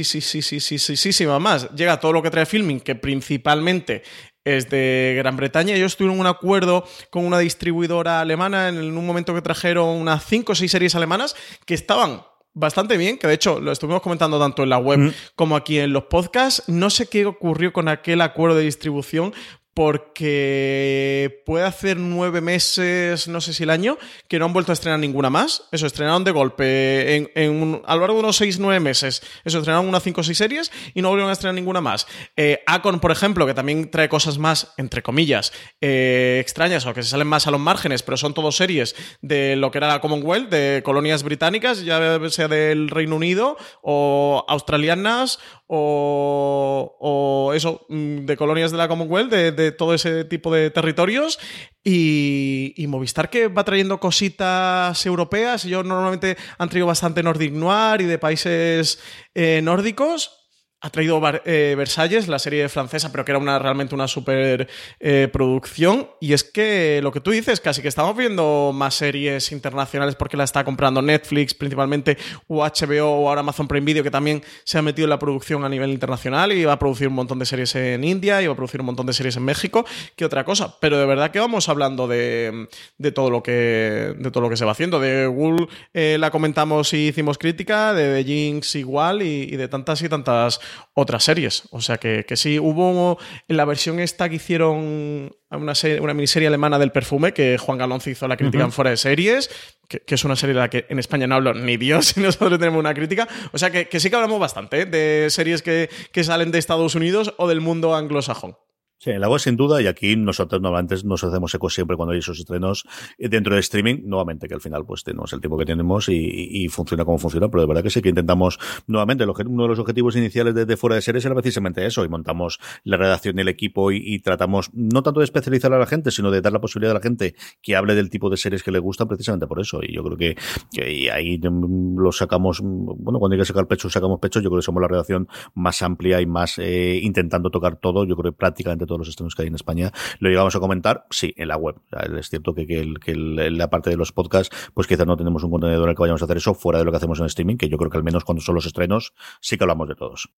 más. Llega todo lo que trae film que principalmente es de Gran Bretaña. Ellos tuvieron un acuerdo con una distribuidora alemana en un momento que trajeron unas 5 o 6 series alemanas que estaban bastante bien, que de hecho lo estuvimos comentando tanto en la web mm. como aquí en los podcasts. No sé qué ocurrió con aquel acuerdo de distribución, porque puede hacer nueve meses, no sé si el año, que no han vuelto a estrenar ninguna más. Eso, estrenaron de golpe en, a lo largo de unos seis, nueve meses. Eso, estrenaron unas cinco o seis series y no volvieron a estrenar ninguna más. Eh, Acon, por ejemplo, que también trae cosas más, entre comillas, eh, extrañas o que se salen más a los márgenes, pero son todos series de lo que era la Commonwealth, de colonias británicas, ya sea del Reino Unido o australianas o, eso, mm, de colonias de la Commonwealth, de, todo ese tipo de territorios. Y, Movistar que va trayendo cositas europeas. Ellos normalmente han traído bastante Nordic Noir y de países eh, nórdicos ha traído eh, Versalles, la serie francesa, pero que era una, realmente una super eh, producción. Y es que lo que tú dices, casi que estamos viendo más series internacionales porque la está comprando Netflix, principalmente, o HBO o ahora Amazon Prime Video, que también se ha metido en la producción a nivel internacional y va a producir un montón de series en India y va a producir un montón de series en México, que otra cosa. Pero de verdad que vamos hablando de, todo, lo que, de todo lo que se va haciendo. De Google eh, la comentamos y hicimos crítica, de Jinx igual y de tantas y tantas otras series. O sea que, que sí, hubo en la versión esta que hicieron una, una miniserie alemana del perfume que Juan Galonce hizo la crítica en fuera de series, que, es una serie de la que en España no hablo ni Dios y nosotros tenemos una crítica. O sea que, sí que hablamos bastante ¿eh? de series que, que salen de Estados Unidos o del mundo anglosajón. Sí, en la web sin duda, y aquí nosotros normalmente nos hacemos eco siempre cuando hay esos estrenos dentro de streaming, nuevamente que al final pues tenemos el tiempo que tenemos y, funciona como funciona, pero de verdad que sí que intentamos nuevamente, uno de los objetivos iniciales de, fuera de series era precisamente eso, y montamos la redacción y el equipo y, tratamos no tanto de especializar a la gente, sino de dar la posibilidad a la gente que hable del tipo de series que le gustan precisamente por eso, y yo creo que, que ahí lo sacamos, bueno, cuando hay que sacar pecho, sacamos pecho, yo creo que somos la redacción más amplia y más eh, intentando tocar todo, yo creo que prácticamente todos los estrenos que hay en España. Lo llegamos a comentar, sí, en la web. Es cierto que, que, la parte de los podcasts, pues quizás no tenemos un contenedor en el que vayamos a hacer eso fuera de lo que hacemos en streaming, que yo creo que al menos cuando son los estrenos, sí que hablamos de todos.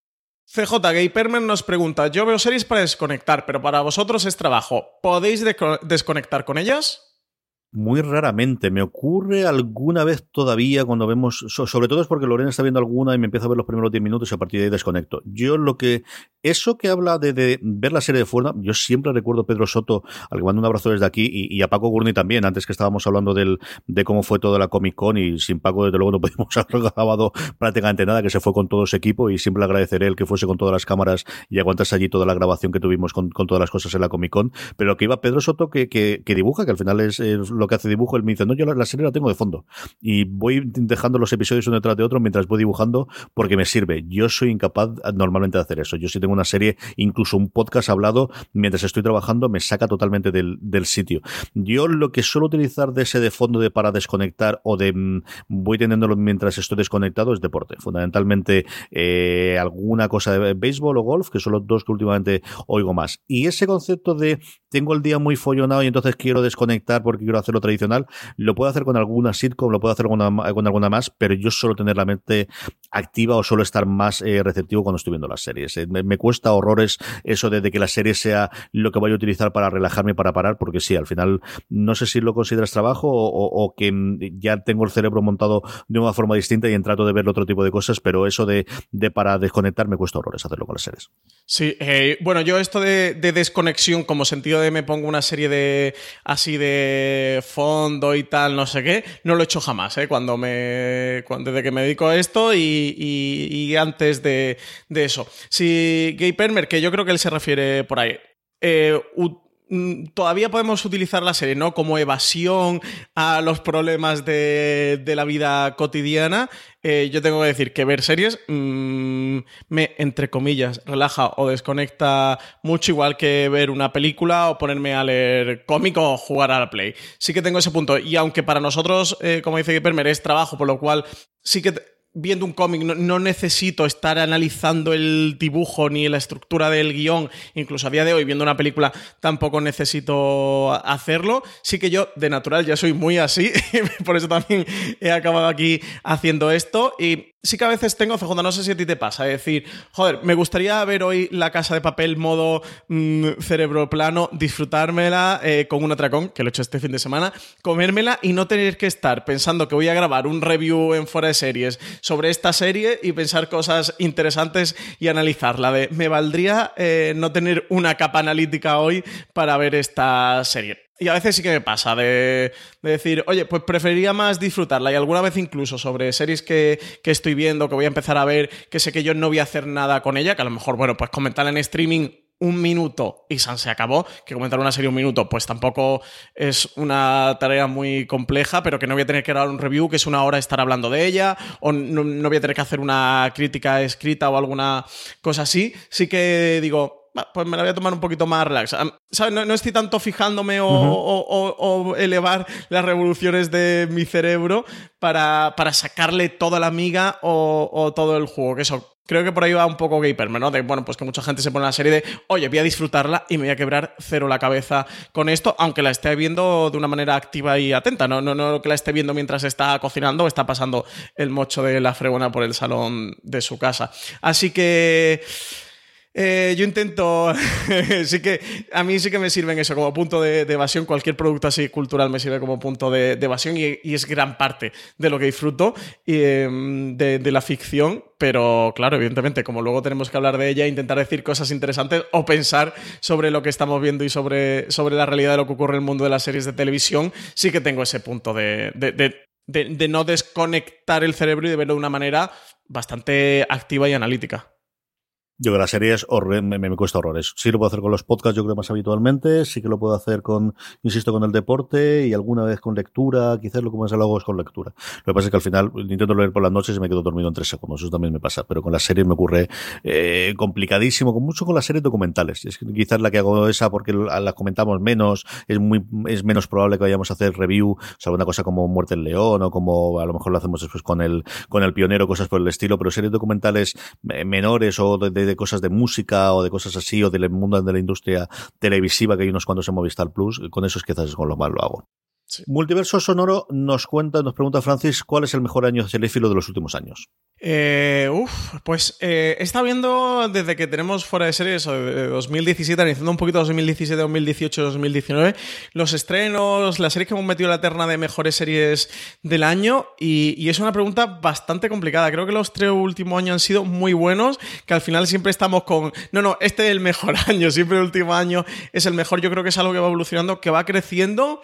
CJ Gay Perman nos pregunta: Yo veo series para desconectar, pero para vosotros es trabajo. ¿Podéis desconectar con ellas? Muy raramente. Me ocurre alguna vez todavía cuando vemos, sobre todo es porque Lorena está viendo alguna y me empieza a ver los primeros 10 minutos y a partir de ahí desconecto. Yo lo que, eso que habla de, ver la serie de fuera, yo siempre recuerdo a Pedro Soto, al que mando un abrazo desde aquí, y, a Paco Gurney también, antes que estábamos hablando del, de cómo fue toda la Comic Con y sin Paco desde luego no pudimos haber grabado prácticamente nada, que se fue con todo su equipo y siempre agradeceré el que fuese con todas las cámaras y aguantase allí toda la grabación que tuvimos con, todas las cosas en la Comic Con. Pero que iba Pedro Soto que, que, dibuja, que al final es lo que hace dibujo, él me dice, no, yo la, serie la tengo de fondo. Y voy dejando los episodios uno detrás de otro mientras voy dibujando porque me sirve. Yo soy incapaz normalmente de hacer eso. Yo si tengo una serie, incluso un podcast hablado, mientras estoy trabajando, me saca totalmente del, del sitio. Yo lo que suelo utilizar de ese de fondo de para desconectar o de mm, voy teniéndolo mientras estoy desconectado es deporte. Fundamentalmente eh, alguna cosa de béisbol o golf, que son los dos que últimamente oigo más. Y ese concepto de tengo el día muy follonado y entonces quiero desconectar porque quiero hacerlo tradicional, lo puedo hacer con alguna sitcom, lo puedo hacer con alguna, con alguna más, pero yo suelo tener la mente activa o suelo estar más eh, receptivo cuando estoy viendo las series. Eh, me, cuesta horrores eso de, que la serie sea lo que voy a utilizar para relajarme para parar, porque sí, al final no sé si lo consideras trabajo o, que ya tengo el cerebro montado de una forma distinta y trato de ver otro tipo de cosas, pero eso de, de para desconectar me cuesta horrores hacerlo con las series. Sí, eh, bueno, yo esto de, desconexión como sentido de me pongo una serie de así de fondo y tal, no sé qué, no lo he hecho jamás, ¿eh? Cuando me, cuando, desde que me dedico a esto y, antes de, eso. Si Gay Permer, que yo creo que él se refiere por ahí, eh, Mm, todavía podemos utilizar la serie, ¿no? Como evasión a los problemas de, la vida cotidiana. Eh, yo tengo que decir que ver series mm, me, entre comillas, relaja o desconecta mucho, igual que ver una película o ponerme a leer cómic o jugar a la Play. Sí que tengo ese punto. Y aunque para nosotros, eh, como dice Permer, es trabajo, por lo cual sí que viendo un cómic no, necesito estar analizando el dibujo ni la estructura del guion, incluso a día de hoy viendo una película tampoco necesito hacerlo. Sí que yo de natural ya soy muy así, por eso también he acabado aquí haciendo esto y sí que a veces tengo, CJ, no sé si a ti te pasa, es decir, joder, me gustaría ver hoy la casa de papel modo mm, cerebro plano, disfrutármela eh, con un atracón, que lo he hecho este fin de semana, comérmela y no tener que estar pensando que voy a grabar un review en fuera de series sobre esta serie y pensar cosas interesantes y analizarla. De, me valdría eh, no tener una capa analítica hoy para ver esta serie. Y a veces sí que me pasa de, decir, oye, pues preferiría más disfrutarla. Y alguna vez incluso sobre series que, estoy viendo, que voy a empezar a ver, que sé que yo no voy a hacer nada con ella, que a lo mejor, bueno, pues comentarla en streaming un minuto y se acabó, que comentar una serie un minuto pues tampoco es una tarea muy compleja, pero que no voy a tener que grabar un review que es una hora estar hablando de ella, o no, no voy a tener que hacer una crítica escrita o alguna cosa así. Sí que digo, pues me la voy a tomar un poquito más relax. ¿Sabes? No, estoy tanto fijándome o, elevar las revoluciones de mi cerebro para, sacarle toda la miga o, todo el juego. Que eso, creo que por ahí va un poco Gaperman, ¿no? De, bueno, pues que mucha gente se pone la serie de, oye, voy a disfrutarla y me voy a quebrar cero la cabeza con esto, aunque la esté viendo de una manera activa y atenta, no, no, no que la esté viendo mientras está cocinando o está pasando el mocho de la fregona por el salón de su casa. Así que... Eh, yo intento, sí que a mí sí que me sirven eso como punto de, evasión. Cualquier producto así cultural me sirve como punto de, evasión y, es gran parte de lo que disfruto em, de, la ficción. Pero claro, evidentemente, como luego tenemos que hablar de ella, intentar decir cosas interesantes o pensar sobre lo que estamos viendo y sobre, sobre la realidad de lo que ocurre en el mundo de las series de televisión, sí que tengo ese punto de, de no desconectar el cerebro y de verlo de una manera bastante activa y analítica. Yo creo que la serie es me, me, cuesta horrores. Sí lo puedo hacer con los podcasts, yo creo más habitualmente. Sí que lo puedo hacer con, insisto, con el deporte y alguna vez con lectura. Quizás lo que más hago es con lectura. Lo que pasa es que al final intento leer por las noches y me quedo dormido en tres segundos. Eso también me pasa. Pero con las series me ocurre eh, complicadísimo, con mucho con las series documentales. Es quizás la que hago esa porque la comentamos menos. Es muy es menos probable que vayamos a hacer review. O sea, una cosa como Muerte en León o como a lo mejor lo hacemos después con el con el pionero, cosas por el estilo. Pero series documentales menores o de cosas de música o de cosas así o del mundo de la industria televisiva que hay unos cuantos en Movistar Plus, con eso es quizás con lo más lo hago. Multiverso Sonoro nos cuenta, nos pregunta Francis, ¿cuál es el mejor año cinéfilo de los últimos años? Eh, uf, pues eh, he estado viendo desde que tenemos fuera de series, de 2017, analizando un poquito 2017, 2018, 2019, los estrenos, las series que hemos metido en la terna de mejores series del año, y, es una pregunta bastante complicada. Creo que los tres últimos años han sido muy buenos, que al final siempre estamos con, no, no, este es el mejor año, siempre el último año es el mejor. Yo creo que es algo que va evolucionando, que va creciendo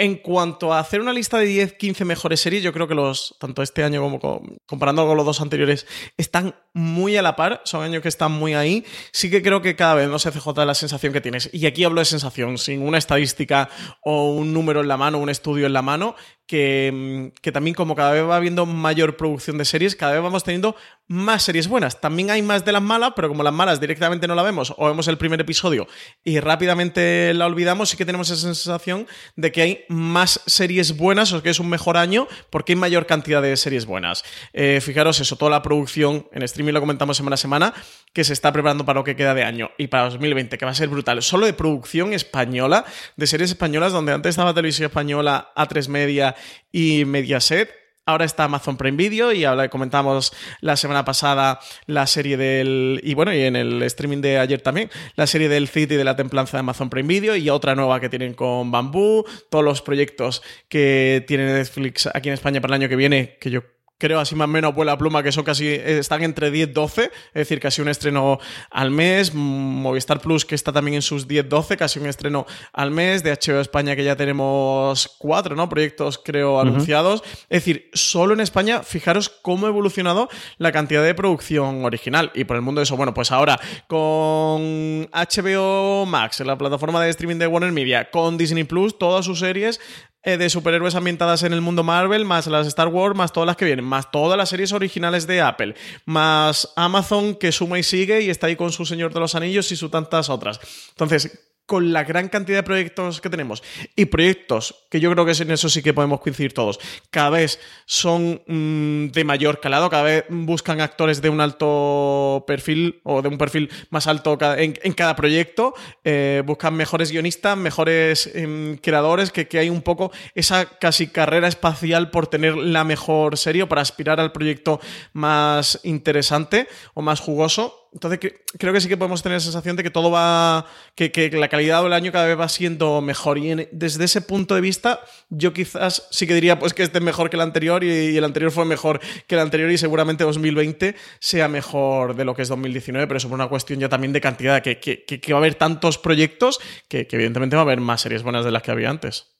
en cuanto a hacer una lista de 10, 15 mejores series, yo creo que los, tanto este año como comparando con los dos anteriores, están muy a la par, son años que están muy ahí. Sí que creo que cada vez, no sé, CJ, la sensación que tienes, y aquí hablo de sensación, sin una estadística o un número en la mano, un estudio en la mano, que, que, también como cada vez va habiendo mayor producción de series, cada vez vamos teniendo más series buenas. También hay más de las malas, pero como las malas directamente no la vemos o vemos el primer episodio y rápidamente la olvidamos, sí que tenemos esa sensación de que hay más series buenas o que es un mejor año porque hay mayor cantidad de series buenas. Eh, fijaros eso, toda la producción en streaming lo comentamos semana a semana que se está preparando para lo que queda de año y para 2020, que va a ser brutal. Solo de producción española, de series españolas, donde antes estaba Televisión Española, A3 Media y Mediaset, ahora está Amazon Prime Video y ahora comentamos la semana pasada la serie del. Y bueno, y en el streaming de ayer también, la serie del City de la Templanza de Amazon Prime Video y otra nueva que tienen con Bambú, todos los proyectos que tiene Netflix aquí en España para el año que viene, que yo creo así más o menos vuela pluma, que son casi, están entre 10-12, es decir, casi un estreno al mes, Movistar Plus que está también en sus 10-12, casi un estreno al mes, de HBO España que ya tenemos cuatro, ¿no? Proyectos creo anunciados, es decir, solo en España, fijaros cómo ha evolucionado la cantidad de producción original. Y por el mundo de eso, bueno, pues ahora con HBO Max, la plataforma de streaming de Warner Media, con Disney Plus, todas sus series eh, de superhéroes ambientadas en el mundo Marvel, más las Star Wars, más todas las que vienen, más todas las series originales de Apple, más Amazon que suma y sigue y está ahí con su Señor de los Anillos y su tantas otras. Entonces, con la gran cantidad de proyectos que tenemos. Y proyectos que yo creo que en eso sí que podemos coincidir todos, cada vez son mm, de mayor calado, cada vez buscan actores de un alto perfil o de un perfil más alto en, cada proyecto, eh, buscan mejores guionistas, mejores em, creadores, que, que hay un poco esa casi carrera espacial por tener la mejor serie o para aspirar al proyecto más interesante o más jugoso entonces creo que sí que podemos tener la sensación de que todo va, que, la calidad del año cada vez va siendo mejor. Y desde ese punto de vista, yo quizás sí que diría pues que este es mejor que el anterior y, el anterior fue mejor que el anterior y seguramente 2020 sea mejor de lo que es 2019, pero eso por una cuestión ya también de cantidad, que, que va a haber tantos proyectos que evidentemente va a haber más series buenas de las que había antes.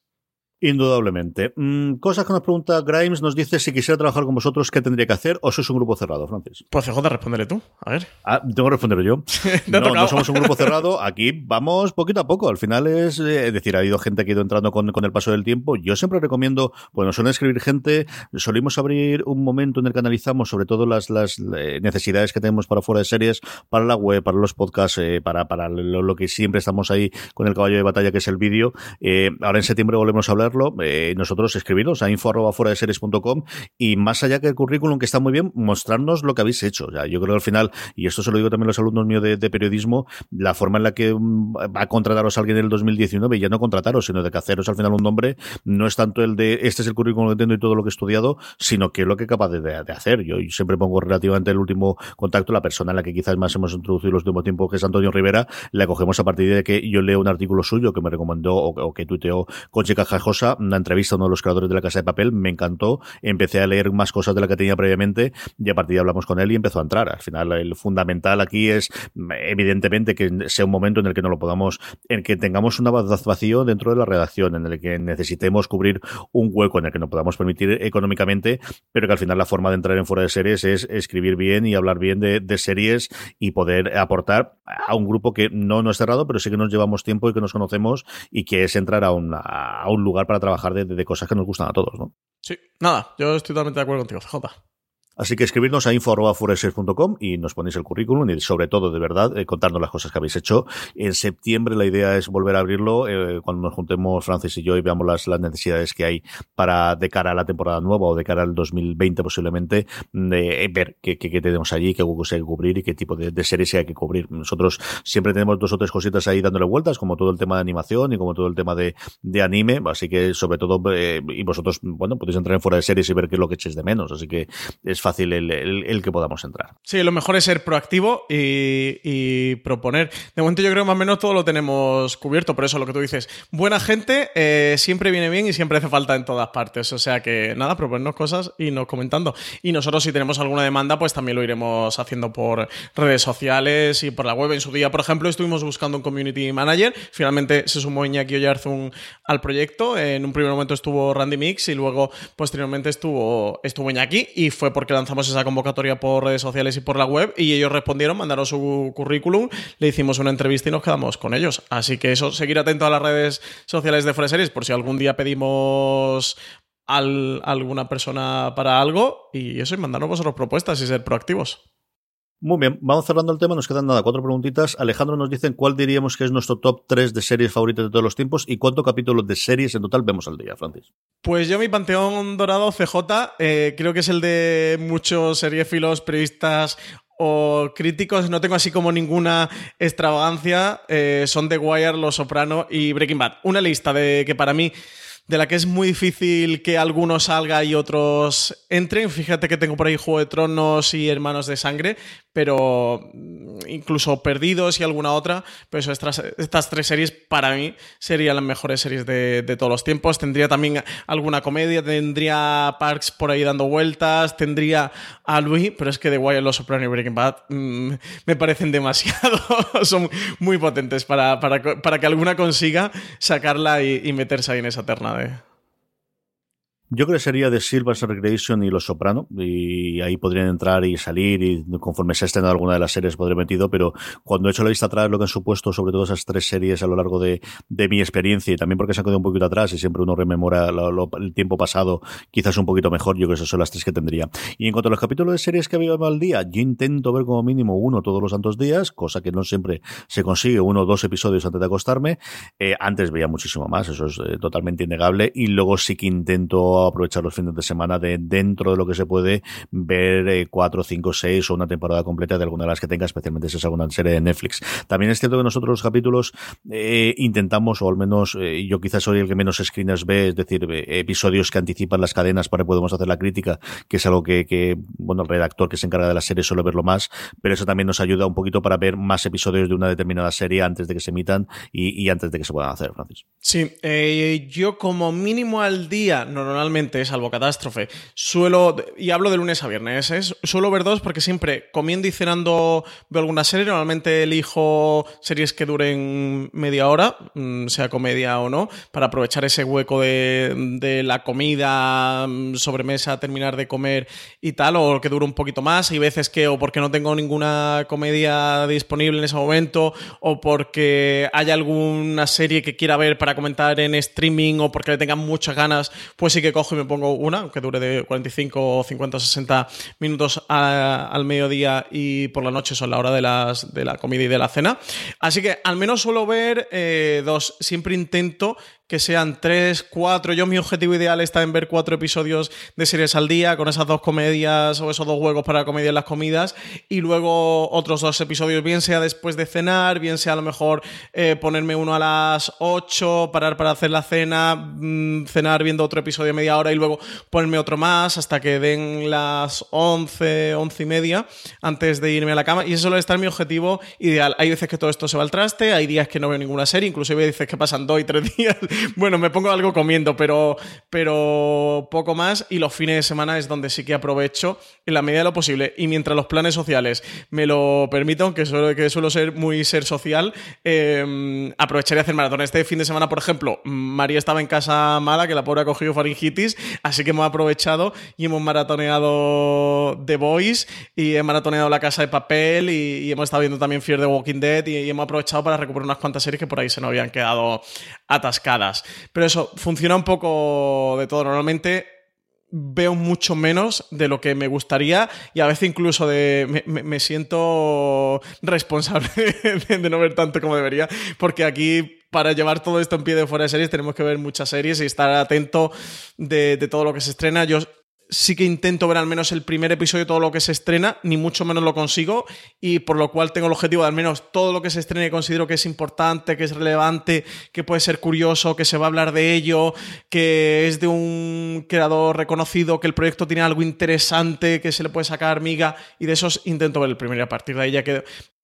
Indudablemente. Mm, cosas que nos pregunta Grimes, nos dice si quisiera trabajar con vosotros, ¿qué tendría que hacer? ¿O sois un grupo cerrado, Francis? Pues CJ, respóndele tú. A ver. Ah, tengo que responder yo. no, no, somos un grupo cerrado. Aquí vamos poquito a poco. Al final es, eh, es decir, ha habido gente que ha ido entrando con, con, el paso del tiempo. Yo siempre recomiendo, bueno, suelen escribir gente, solimos abrir un momento en el que analizamos sobre todo las, las eh, necesidades que tenemos para fuera de series, para la web, para los podcasts, eh, para, para lo, que siempre estamos ahí con el caballo de batalla que es el vídeo. ahora en septiembre volvemos a hablar eh, nosotros escribiros a info de series.com y más allá que el currículum, que está muy bien, mostrarnos lo que habéis hecho. Ya, yo creo que al final, y esto se lo digo también a los alumnos míos de, periodismo, la forma en la que mm, va a contrataros alguien en el 2019, ya no contrataros, sino de que haceros al final un nombre, no es tanto el de este es el currículum que tengo y todo lo que he estudiado, sino que es lo que es capaz de, hacer. Yo, siempre pongo relativamente el último contacto, la persona en la que quizás más hemos introducido los últimos tiempos, que es Antonio Rivera, la cogemos a partir de que yo leo un artículo suyo que me recomendó o, que tuiteó Chica Una entrevista a uno de los creadores de la Casa de Papel, me encantó, empecé a leer más cosas de las que tenía previamente y a partir de hablamos con él y empezó a entrar. Al final, el fundamental aquí es, evidentemente, que sea un momento en el que no lo podamos, en que tengamos un vacío dentro de la redacción, en el que necesitemos cubrir un hueco en el que no podamos permitir económicamente, pero que al final la forma de entrar en fuera de series es escribir bien y hablar bien de, series y poder aportar a un grupo que no nos es cerrado, pero sí que nos llevamos tiempo y que nos conocemos y que es entrar a un, a un lugar para trabajar de, cosas que nos gustan a todos, ¿no? Sí, nada, yo estoy totalmente de acuerdo contigo, CJ. Así que escribirnos a info.foreser.com y nos ponéis el currículum y sobre todo, de verdad, eh, contarnos las cosas que habéis hecho. En septiembre la idea es volver a abrirlo eh, cuando nos juntemos Francis y yo y veamos las, las necesidades que hay para de cara a la temporada nueva o de cara al 2020 posiblemente, de ver qué, qué, tenemos allí, qué huecos hay que cubrir y qué tipo de, de, series hay que cubrir. Nosotros siempre tenemos dos o tres cositas ahí dándole vueltas, como todo el tema de animación y como todo el tema de, de anime, así que sobre todo, eh, y vosotros, bueno, podéis entrar en fuera de series y ver qué es lo que echéis de menos, así que es fácil fácil el, que podamos entrar. Sí, lo mejor es ser proactivo y, proponer. De momento yo creo más o menos todo lo tenemos cubierto, por eso lo que tú dices. Buena gente eh, siempre viene bien y siempre hace falta en todas partes. O sea que nada, proponernos cosas y nos comentando. Y nosotros si tenemos alguna demanda, pues también lo iremos haciendo por redes sociales y por la web. En su día, por ejemplo, estuvimos buscando un community manager. Finalmente se sumó Iñaki Oyarzun al proyecto. En un primer momento estuvo Randy Mix y luego posteriormente estuvo, estuvo Iñaki y fue porque lanzamos esa convocatoria por redes sociales y por la web y ellos respondieron, mandaron su currículum, le hicimos una entrevista y nos quedamos con ellos. Así que eso, seguir atento a las redes sociales de Freseries por si algún día pedimos a alguna persona para algo y eso, y mandarnos vosotros propuestas y ser proactivos. Muy bien, vamos cerrando el tema, nos quedan nada, cuatro preguntitas. Alejandro nos dice cuál diríamos que es nuestro top 3 de series favoritas de todos los tiempos y cuántos capítulos de series en total vemos al día, Francis. Pues yo mi panteón dorado CJ eh, creo que es el de muchos seriefilos, periodistas o críticos, no tengo así como ninguna extravagancia, eh, son The Wire, Los Soprano y Breaking Bad. Una lista de que para mí de la que es muy difícil que algunos salga y otros entren. Fíjate que tengo por ahí Juego de Tronos y Hermanos de Sangre, pero mm, incluso Perdidos y alguna otra, pero eso, estas, tres series para mí serían las mejores series de, de, todos los tiempos. Tendría también alguna comedia, tendría Parks por ahí dando vueltas, tendría a Louis, pero es que The Wire, Los Sopranos y Breaking Bad mmm, me parecen demasiado, son muy potentes para, para, para, que alguna consiga sacarla y, meterse ahí en esa terna de... Yo creo que sería de Silver's Recreation y Los Soprano, y ahí podrían entrar y salir, y conforme se estrenado alguna de las series podré metido, pero cuando he hecho la vista atrás, lo que han supuesto sobre todo esas tres series a lo largo de, mi experiencia, y también porque se han quedado un poquito atrás, y siempre uno rememora lo, el tiempo pasado, quizás un poquito mejor, yo creo que esas son las tres que tendría. Y en cuanto a los capítulos de series que había al día, yo intento ver como mínimo uno todos los santos días, cosa que no siempre se consigue, uno o dos episodios antes de acostarme. Eh, antes veía muchísimo más, eso es eh, totalmente innegable, y luego sí que intento aprovechar los fines de semana de dentro de lo que se puede ver eh, cuatro, cinco, seis o una temporada completa de alguna de las que tenga, especialmente si es alguna serie de Netflix. También es cierto que nosotros los capítulos eh, intentamos, o al menos eh, yo quizás soy el que menos screeners ve, es decir, episodios que anticipan las cadenas para que podamos hacer la crítica, que es algo que, bueno, el redactor que se encarga de la serie suele verlo más, pero eso también nos ayuda un poquito para ver más episodios de una determinada serie antes de que se emitan y, y antes de que se puedan hacer, Francis. Sí, yo como mínimo al día, normalmente, salvo catástrofe, suelo, y hablo de lunes a viernes, ¿eh? suelo ver dos porque siempre comiendo y cenando veo alguna serie, normalmente elijo series que duren media hora, mm, sea comedia o no, para aprovechar ese hueco de, la comida, mm, sobremesa, terminar de comer y tal, o que dure un poquito más. Hay veces que o porque no tengo ninguna comedia disponible en ese momento, o porque hay alguna serie que quiera ver para comentar en streaming o porque le tengan muchas ganas, pues sí que cojo y me pongo una, que dure de 45 o 50 o 60 minutos al mediodía y por la noche son la hora de, las, de la comida y de la cena. Así que al menos suelo ver eh, dos. Siempre intento que sean tres, cuatro. Yo mi objetivo ideal está en ver cuatro episodios de series al día, con esas dos comedias o esos dos juegos para comedia en las comidas, y luego otros dos episodios, bien sea después de cenar, bien sea a lo mejor eh, ponerme uno a las 8, parar para hacer la cena, mmm, cenar viendo otro episodio de media hora y luego ponerme otro más hasta que den las 11, 11 y media antes de irme a la cama. Y eso suele estar mi objetivo ideal. Hay veces que todo esto se va al traste, hay días que no veo ninguna serie, incluso hay veces que pasan dos y tres días bueno, me pongo algo comiendo, pero, pero poco más. Y los fines de semana es donde sí que aprovecho en la medida de lo posible. Y mientras los planes sociales me lo permitan, que suelo, que suelo ser muy ser social, eh, aprovecharé a hacer maratón. Este fin de semana, por ejemplo, María estaba en casa mala, que la pobre ha cogido faringitis, así que hemos aprovechado y hemos maratoneado The Voice y he maratoneado La Casa de Papel y, hemos estado viendo también Fear the Walking Dead y, y hemos aprovechado para recuperar unas cuantas series que por ahí se nos habían quedado atascadas. Pero eso, funciona un poco de todo. Normalmente veo mucho menos de lo que me gustaría y a veces incluso me, siento responsable de, de, no ver tanto como debería porque aquí para llevar todo esto en pie de fuera de series tenemos que ver muchas series y estar atento de, de todo lo que se estrena yo sí que intento ver al menos el primer episodio de todo lo que se estrena, ni mucho menos lo consigo, y por lo cual tengo el objetivo de al menos todo lo que se estrene considero que es importante, que es relevante, que puede ser curioso, que se va a hablar de ello, que es de un creador reconocido, que el proyecto tiene algo interesante, que se le puede sacar miga, y de esos intento ver el primero y a partir de ahí ya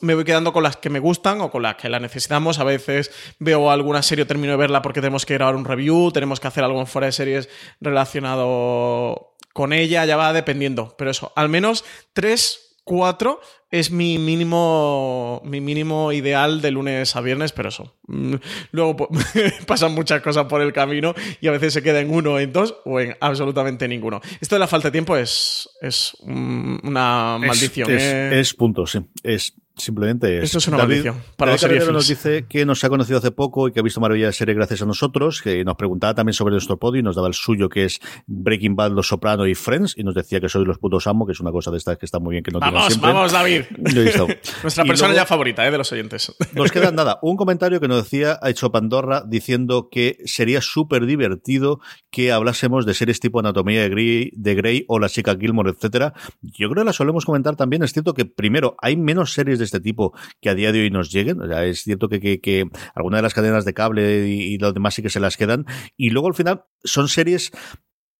me voy quedando con las que me gustan o con las que la necesitamos. A veces veo alguna serie o termino de verla porque tenemos que grabar un review, tenemos que hacer algo en fuera de series relacionado con ella ya va dependiendo, pero eso, al menos tres, cuatro es mi mínimo, mi mínimo ideal de lunes a viernes, pero eso. Mm, luego pasan muchas cosas por el camino y a veces se queda en uno, en dos o en absolutamente ninguno. Esto de la falta de tiempo es, es una maldición. Es, ¿eh? es, es punto, sí. Es Simplemente es. Esto es una David, maldición. Para David Caballero nos dice que nos ha conocido hace poco y que ha visto Maravilla de Serie gracias a nosotros, que nos preguntaba también sobre nuestro podio y nos daba el suyo, que es Breaking Bad, Los Soprano y Friends, y nos decía que sois los putos amo, que es una cosa de estas que está muy bien que nos Vamos, siempre. vamos, David. Nuestra Y persona luego- ya favorita ¿eh? de los oyentes. Nos queda nada, un comentario que nos decía, ha hecho Pandorra, diciendo que sería súper divertido que hablásemos de series tipo Anatomía de Grey, de Grey o La chica Gilmore, etcétera. Yo creo que la solemos comentar también. Es cierto que primero hay menos series de este tipo que a día de hoy nos lleguen. O sea, es cierto que, que, algunas de las cadenas de cable y, y los demás sí que se las quedan. Y luego al final son series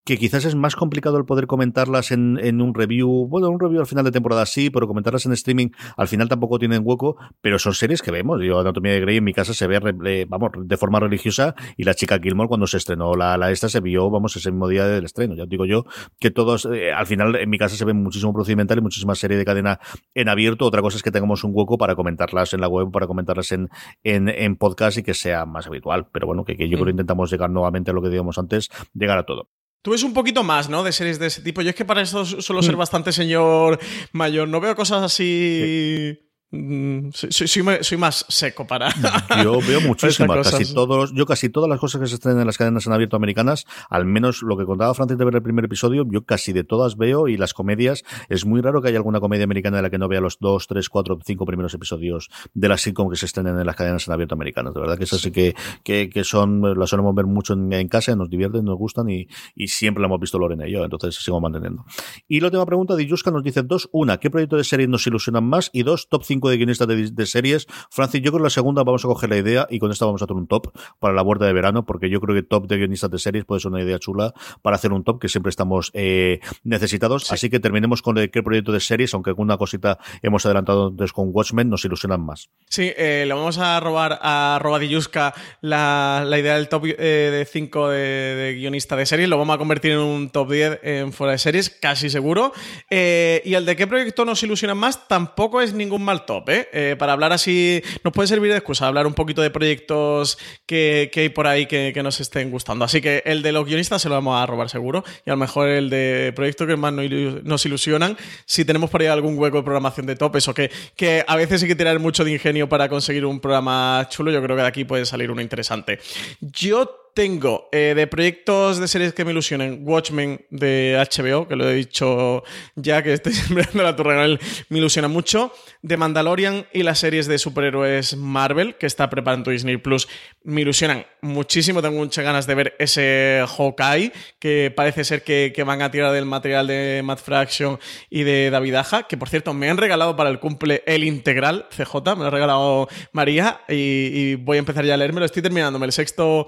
que quizás es más complicado el poder comentarlas en, en, un review, bueno, un review al final de temporada sí, pero comentarlas en streaming al final tampoco tienen hueco, pero son series que vemos. Yo, Anatomía de Grey en mi casa se ve, vamos, de forma religiosa y la chica Gilmore cuando se estrenó la, la esta se vio, vamos, ese mismo día del estreno. Ya digo yo que todos, eh, al final en mi casa se ve muchísimo procedimental y muchísima serie de cadena en abierto. Otra cosa es que tengamos un hueco para comentarlas en la web, para comentarlas en, en, en podcast y que sea más habitual. Pero bueno, que, que yo creo que intentamos llegar nuevamente a lo que digamos antes, llegar a todo. Tú ves un poquito más, ¿no? De series de ese tipo. Yo es que para eso suelo ser bastante señor mayor. No veo cosas así. Mm, soy, soy, soy, más seco para. Yo veo muchísimas, casi todos, yo casi todas las cosas que se estrenen en las cadenas en abierto americanas, al menos lo que contaba Francis de ver el primer episodio, yo casi de todas veo y las comedias, es muy raro que haya alguna comedia americana de la que no vea los dos, tres, cuatro, cinco primeros episodios de las sitcom que se estrenen en las cadenas en abierto americanas. De verdad que esas sí que, que, que son, las solemos ver mucho en, en, casa, nos divierten, nos gustan y, y siempre la hemos visto Lorena y yo, entonces sigo manteniendo. Y la última pregunta de Yuska nos dice dos, una, ¿qué proyecto de serie nos ilusionan más? Y dos, top 5 de guionistas de, de, series. Francis, yo creo que la segunda vamos a coger la idea y con esta vamos a hacer un top para la vuelta de verano, porque yo creo que top de guionistas de series puede ser una idea chula para hacer un top que siempre estamos eh, necesitados. Sí. Así que terminemos con el, qué proyecto de series, aunque alguna cosita hemos adelantado antes con Watchmen, nos ilusionan más. Sí, eh, le vamos a robar a Robadilluska la, la idea del top eh, de 5 de, de, guionista de series, lo vamos a convertir en un top 10 en fuera de series, casi seguro. Eh, y el de qué proyecto nos ilusionan más tampoco es ningún mal top, ¿eh? eh, para hablar así, nos puede servir de excusa, hablar un poquito de proyectos que, que hay por ahí que, que, nos estén gustando. Así que el de los guionistas se lo vamos a robar seguro, y a lo mejor el de proyectos que más nos ilusionan, si tenemos por ahí algún hueco de programación de top, eso que, que a veces hay que tirar mucho de ingenio para conseguir un programa chulo, yo creo que de aquí puede salir uno interesante. Yo tengo eh, de proyectos de series que me ilusionen Watchmen de HBO, que lo he dicho ya, que estoy siempre dando la torre él, me ilusiona mucho. De Mandalorian y las series de superhéroes Marvel, que está preparando Disney Plus, me ilusionan muchísimo. Tengo muchas ganas de ver ese Hawkeye, que parece ser que, que van a tirar del material de Matt Fraction y de David Aja, que por cierto me han regalado para el cumple el integral CJ, me lo ha regalado María y, y voy a empezar ya a leerme. Lo estoy terminándome el sexto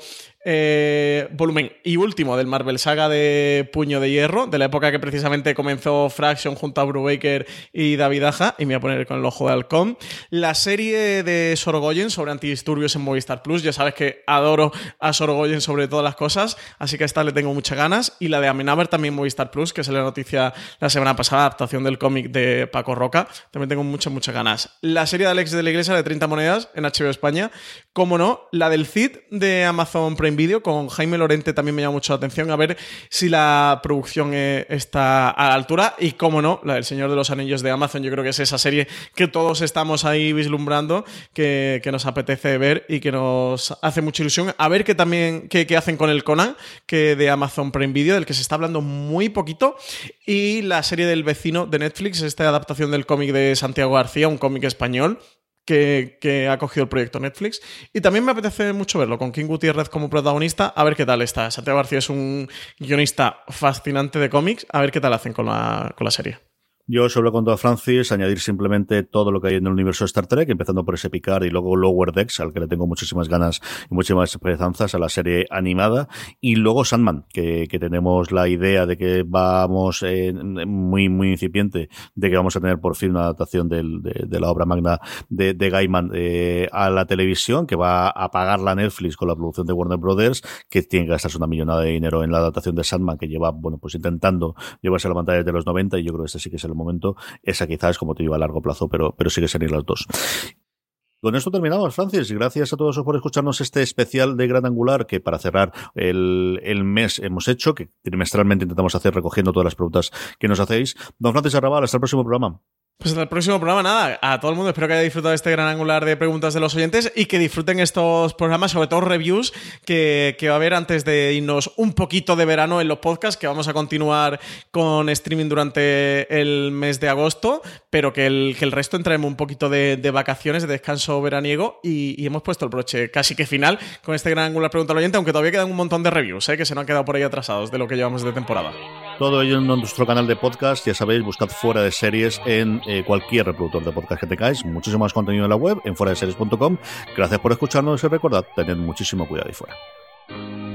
eh, volumen y último del Marvel Saga de Puño de Hierro, de la época que precisamente comenzó Fraction junto a Brubaker y David Aja, y me voy a poner con el ojo de halcón. La serie de Sorogoyen sobre antidisturbios en Movistar Plus, ya sabes que adoro a Sorogoyen sobre todas las cosas, así que a esta le tengo muchas ganas. Y la de Amenaber también Movistar Plus, que es la noticia la semana pasada, adaptación del cómic de Paco Roca, también tengo muchas, muchas ganas. La serie de Alex de la Iglesia de 30 monedas en HBO España, como no, la del Cid de Amazon Prime Video con Jaime Lorente también me llama mucho la atención a ver si la producción está a la altura y cómo no, la del Señor de los Anillos de Amazon. Yo creo que es esa serie que todos estamos ahí vislumbrando que, nos apetece ver y que nos hace mucha ilusión. A ver qué también qué hacen con el Conan que de Amazon Prime Video del que se está hablando muy poquito. Y la serie del vecino de Netflix esta adaptación del cómic de Santiago García un cómic español que, ha cogido el proyecto Netflix. Y también me apetece mucho verlo, con King Gutiérrez como protagonista, a ver qué tal está. Santiago García es un guionista fascinante de cómics, a ver qué tal hacen con la, con la serie. Yo solo con todo Francis, añadir simplemente todo lo que hay en el universo de Star Trek, empezando por ese Picard y luego Lower Decks, al que le tengo muchísimas ganas y muchísimas esperanzas a la serie animada, y luego Sandman, que, que tenemos la idea de que vamos eh, muy, muy incipiente, de que vamos a tener por fin una adaptación del, de, de, la obra magna de, de Gaiman eh, a la televisión, que va a pagar la Netflix con la producción de Warner Brothers, que tiene que gastarse una millonada de dinero en la adaptación de Sandman, que lleva, bueno, pues intentando llevarse a la pantalla desde los 90, y yo creo que este sí que es el momento. Esa quizás, como te digo, a largo plazo, pero, pero sigue ser las dos. Con esto terminamos, Francis. Gracias a todos por escucharnos este especial de Gran Angular que para cerrar el, el, mes hemos hecho, que trimestralmente intentamos hacer recogiendo todas las preguntas que nos hacéis. Don Francis Arrabal, hasta el próximo programa. Pues en el próximo programa, nada, a todo el mundo espero que haya disfrutado este gran angular de preguntas de los oyentes y que disfruten estos programas, sobre todo reviews, que, que, va a haber antes de irnos un poquito de verano en los podcasts, que vamos a continuar con streaming durante el mes de agosto, pero que el, que el resto entraremos un poquito de, de vacaciones, de descanso veraniego y, y, hemos puesto el broche casi que final con este gran angular pregunta al oyente, aunque todavía quedan un montón de reviews, ¿eh? que se nos han quedado por ahí atrasados de lo que llevamos de temporada. Todo ello en nuestro canal de podcast, ya sabéis, buscad fuera de series en eh, cualquier reproductor de podcast que tengáis. Muchísimo más contenido en la web, en fuera de series.com. Gracias por escucharnos y recordad, tened muchísimo cuidado ahí fuera.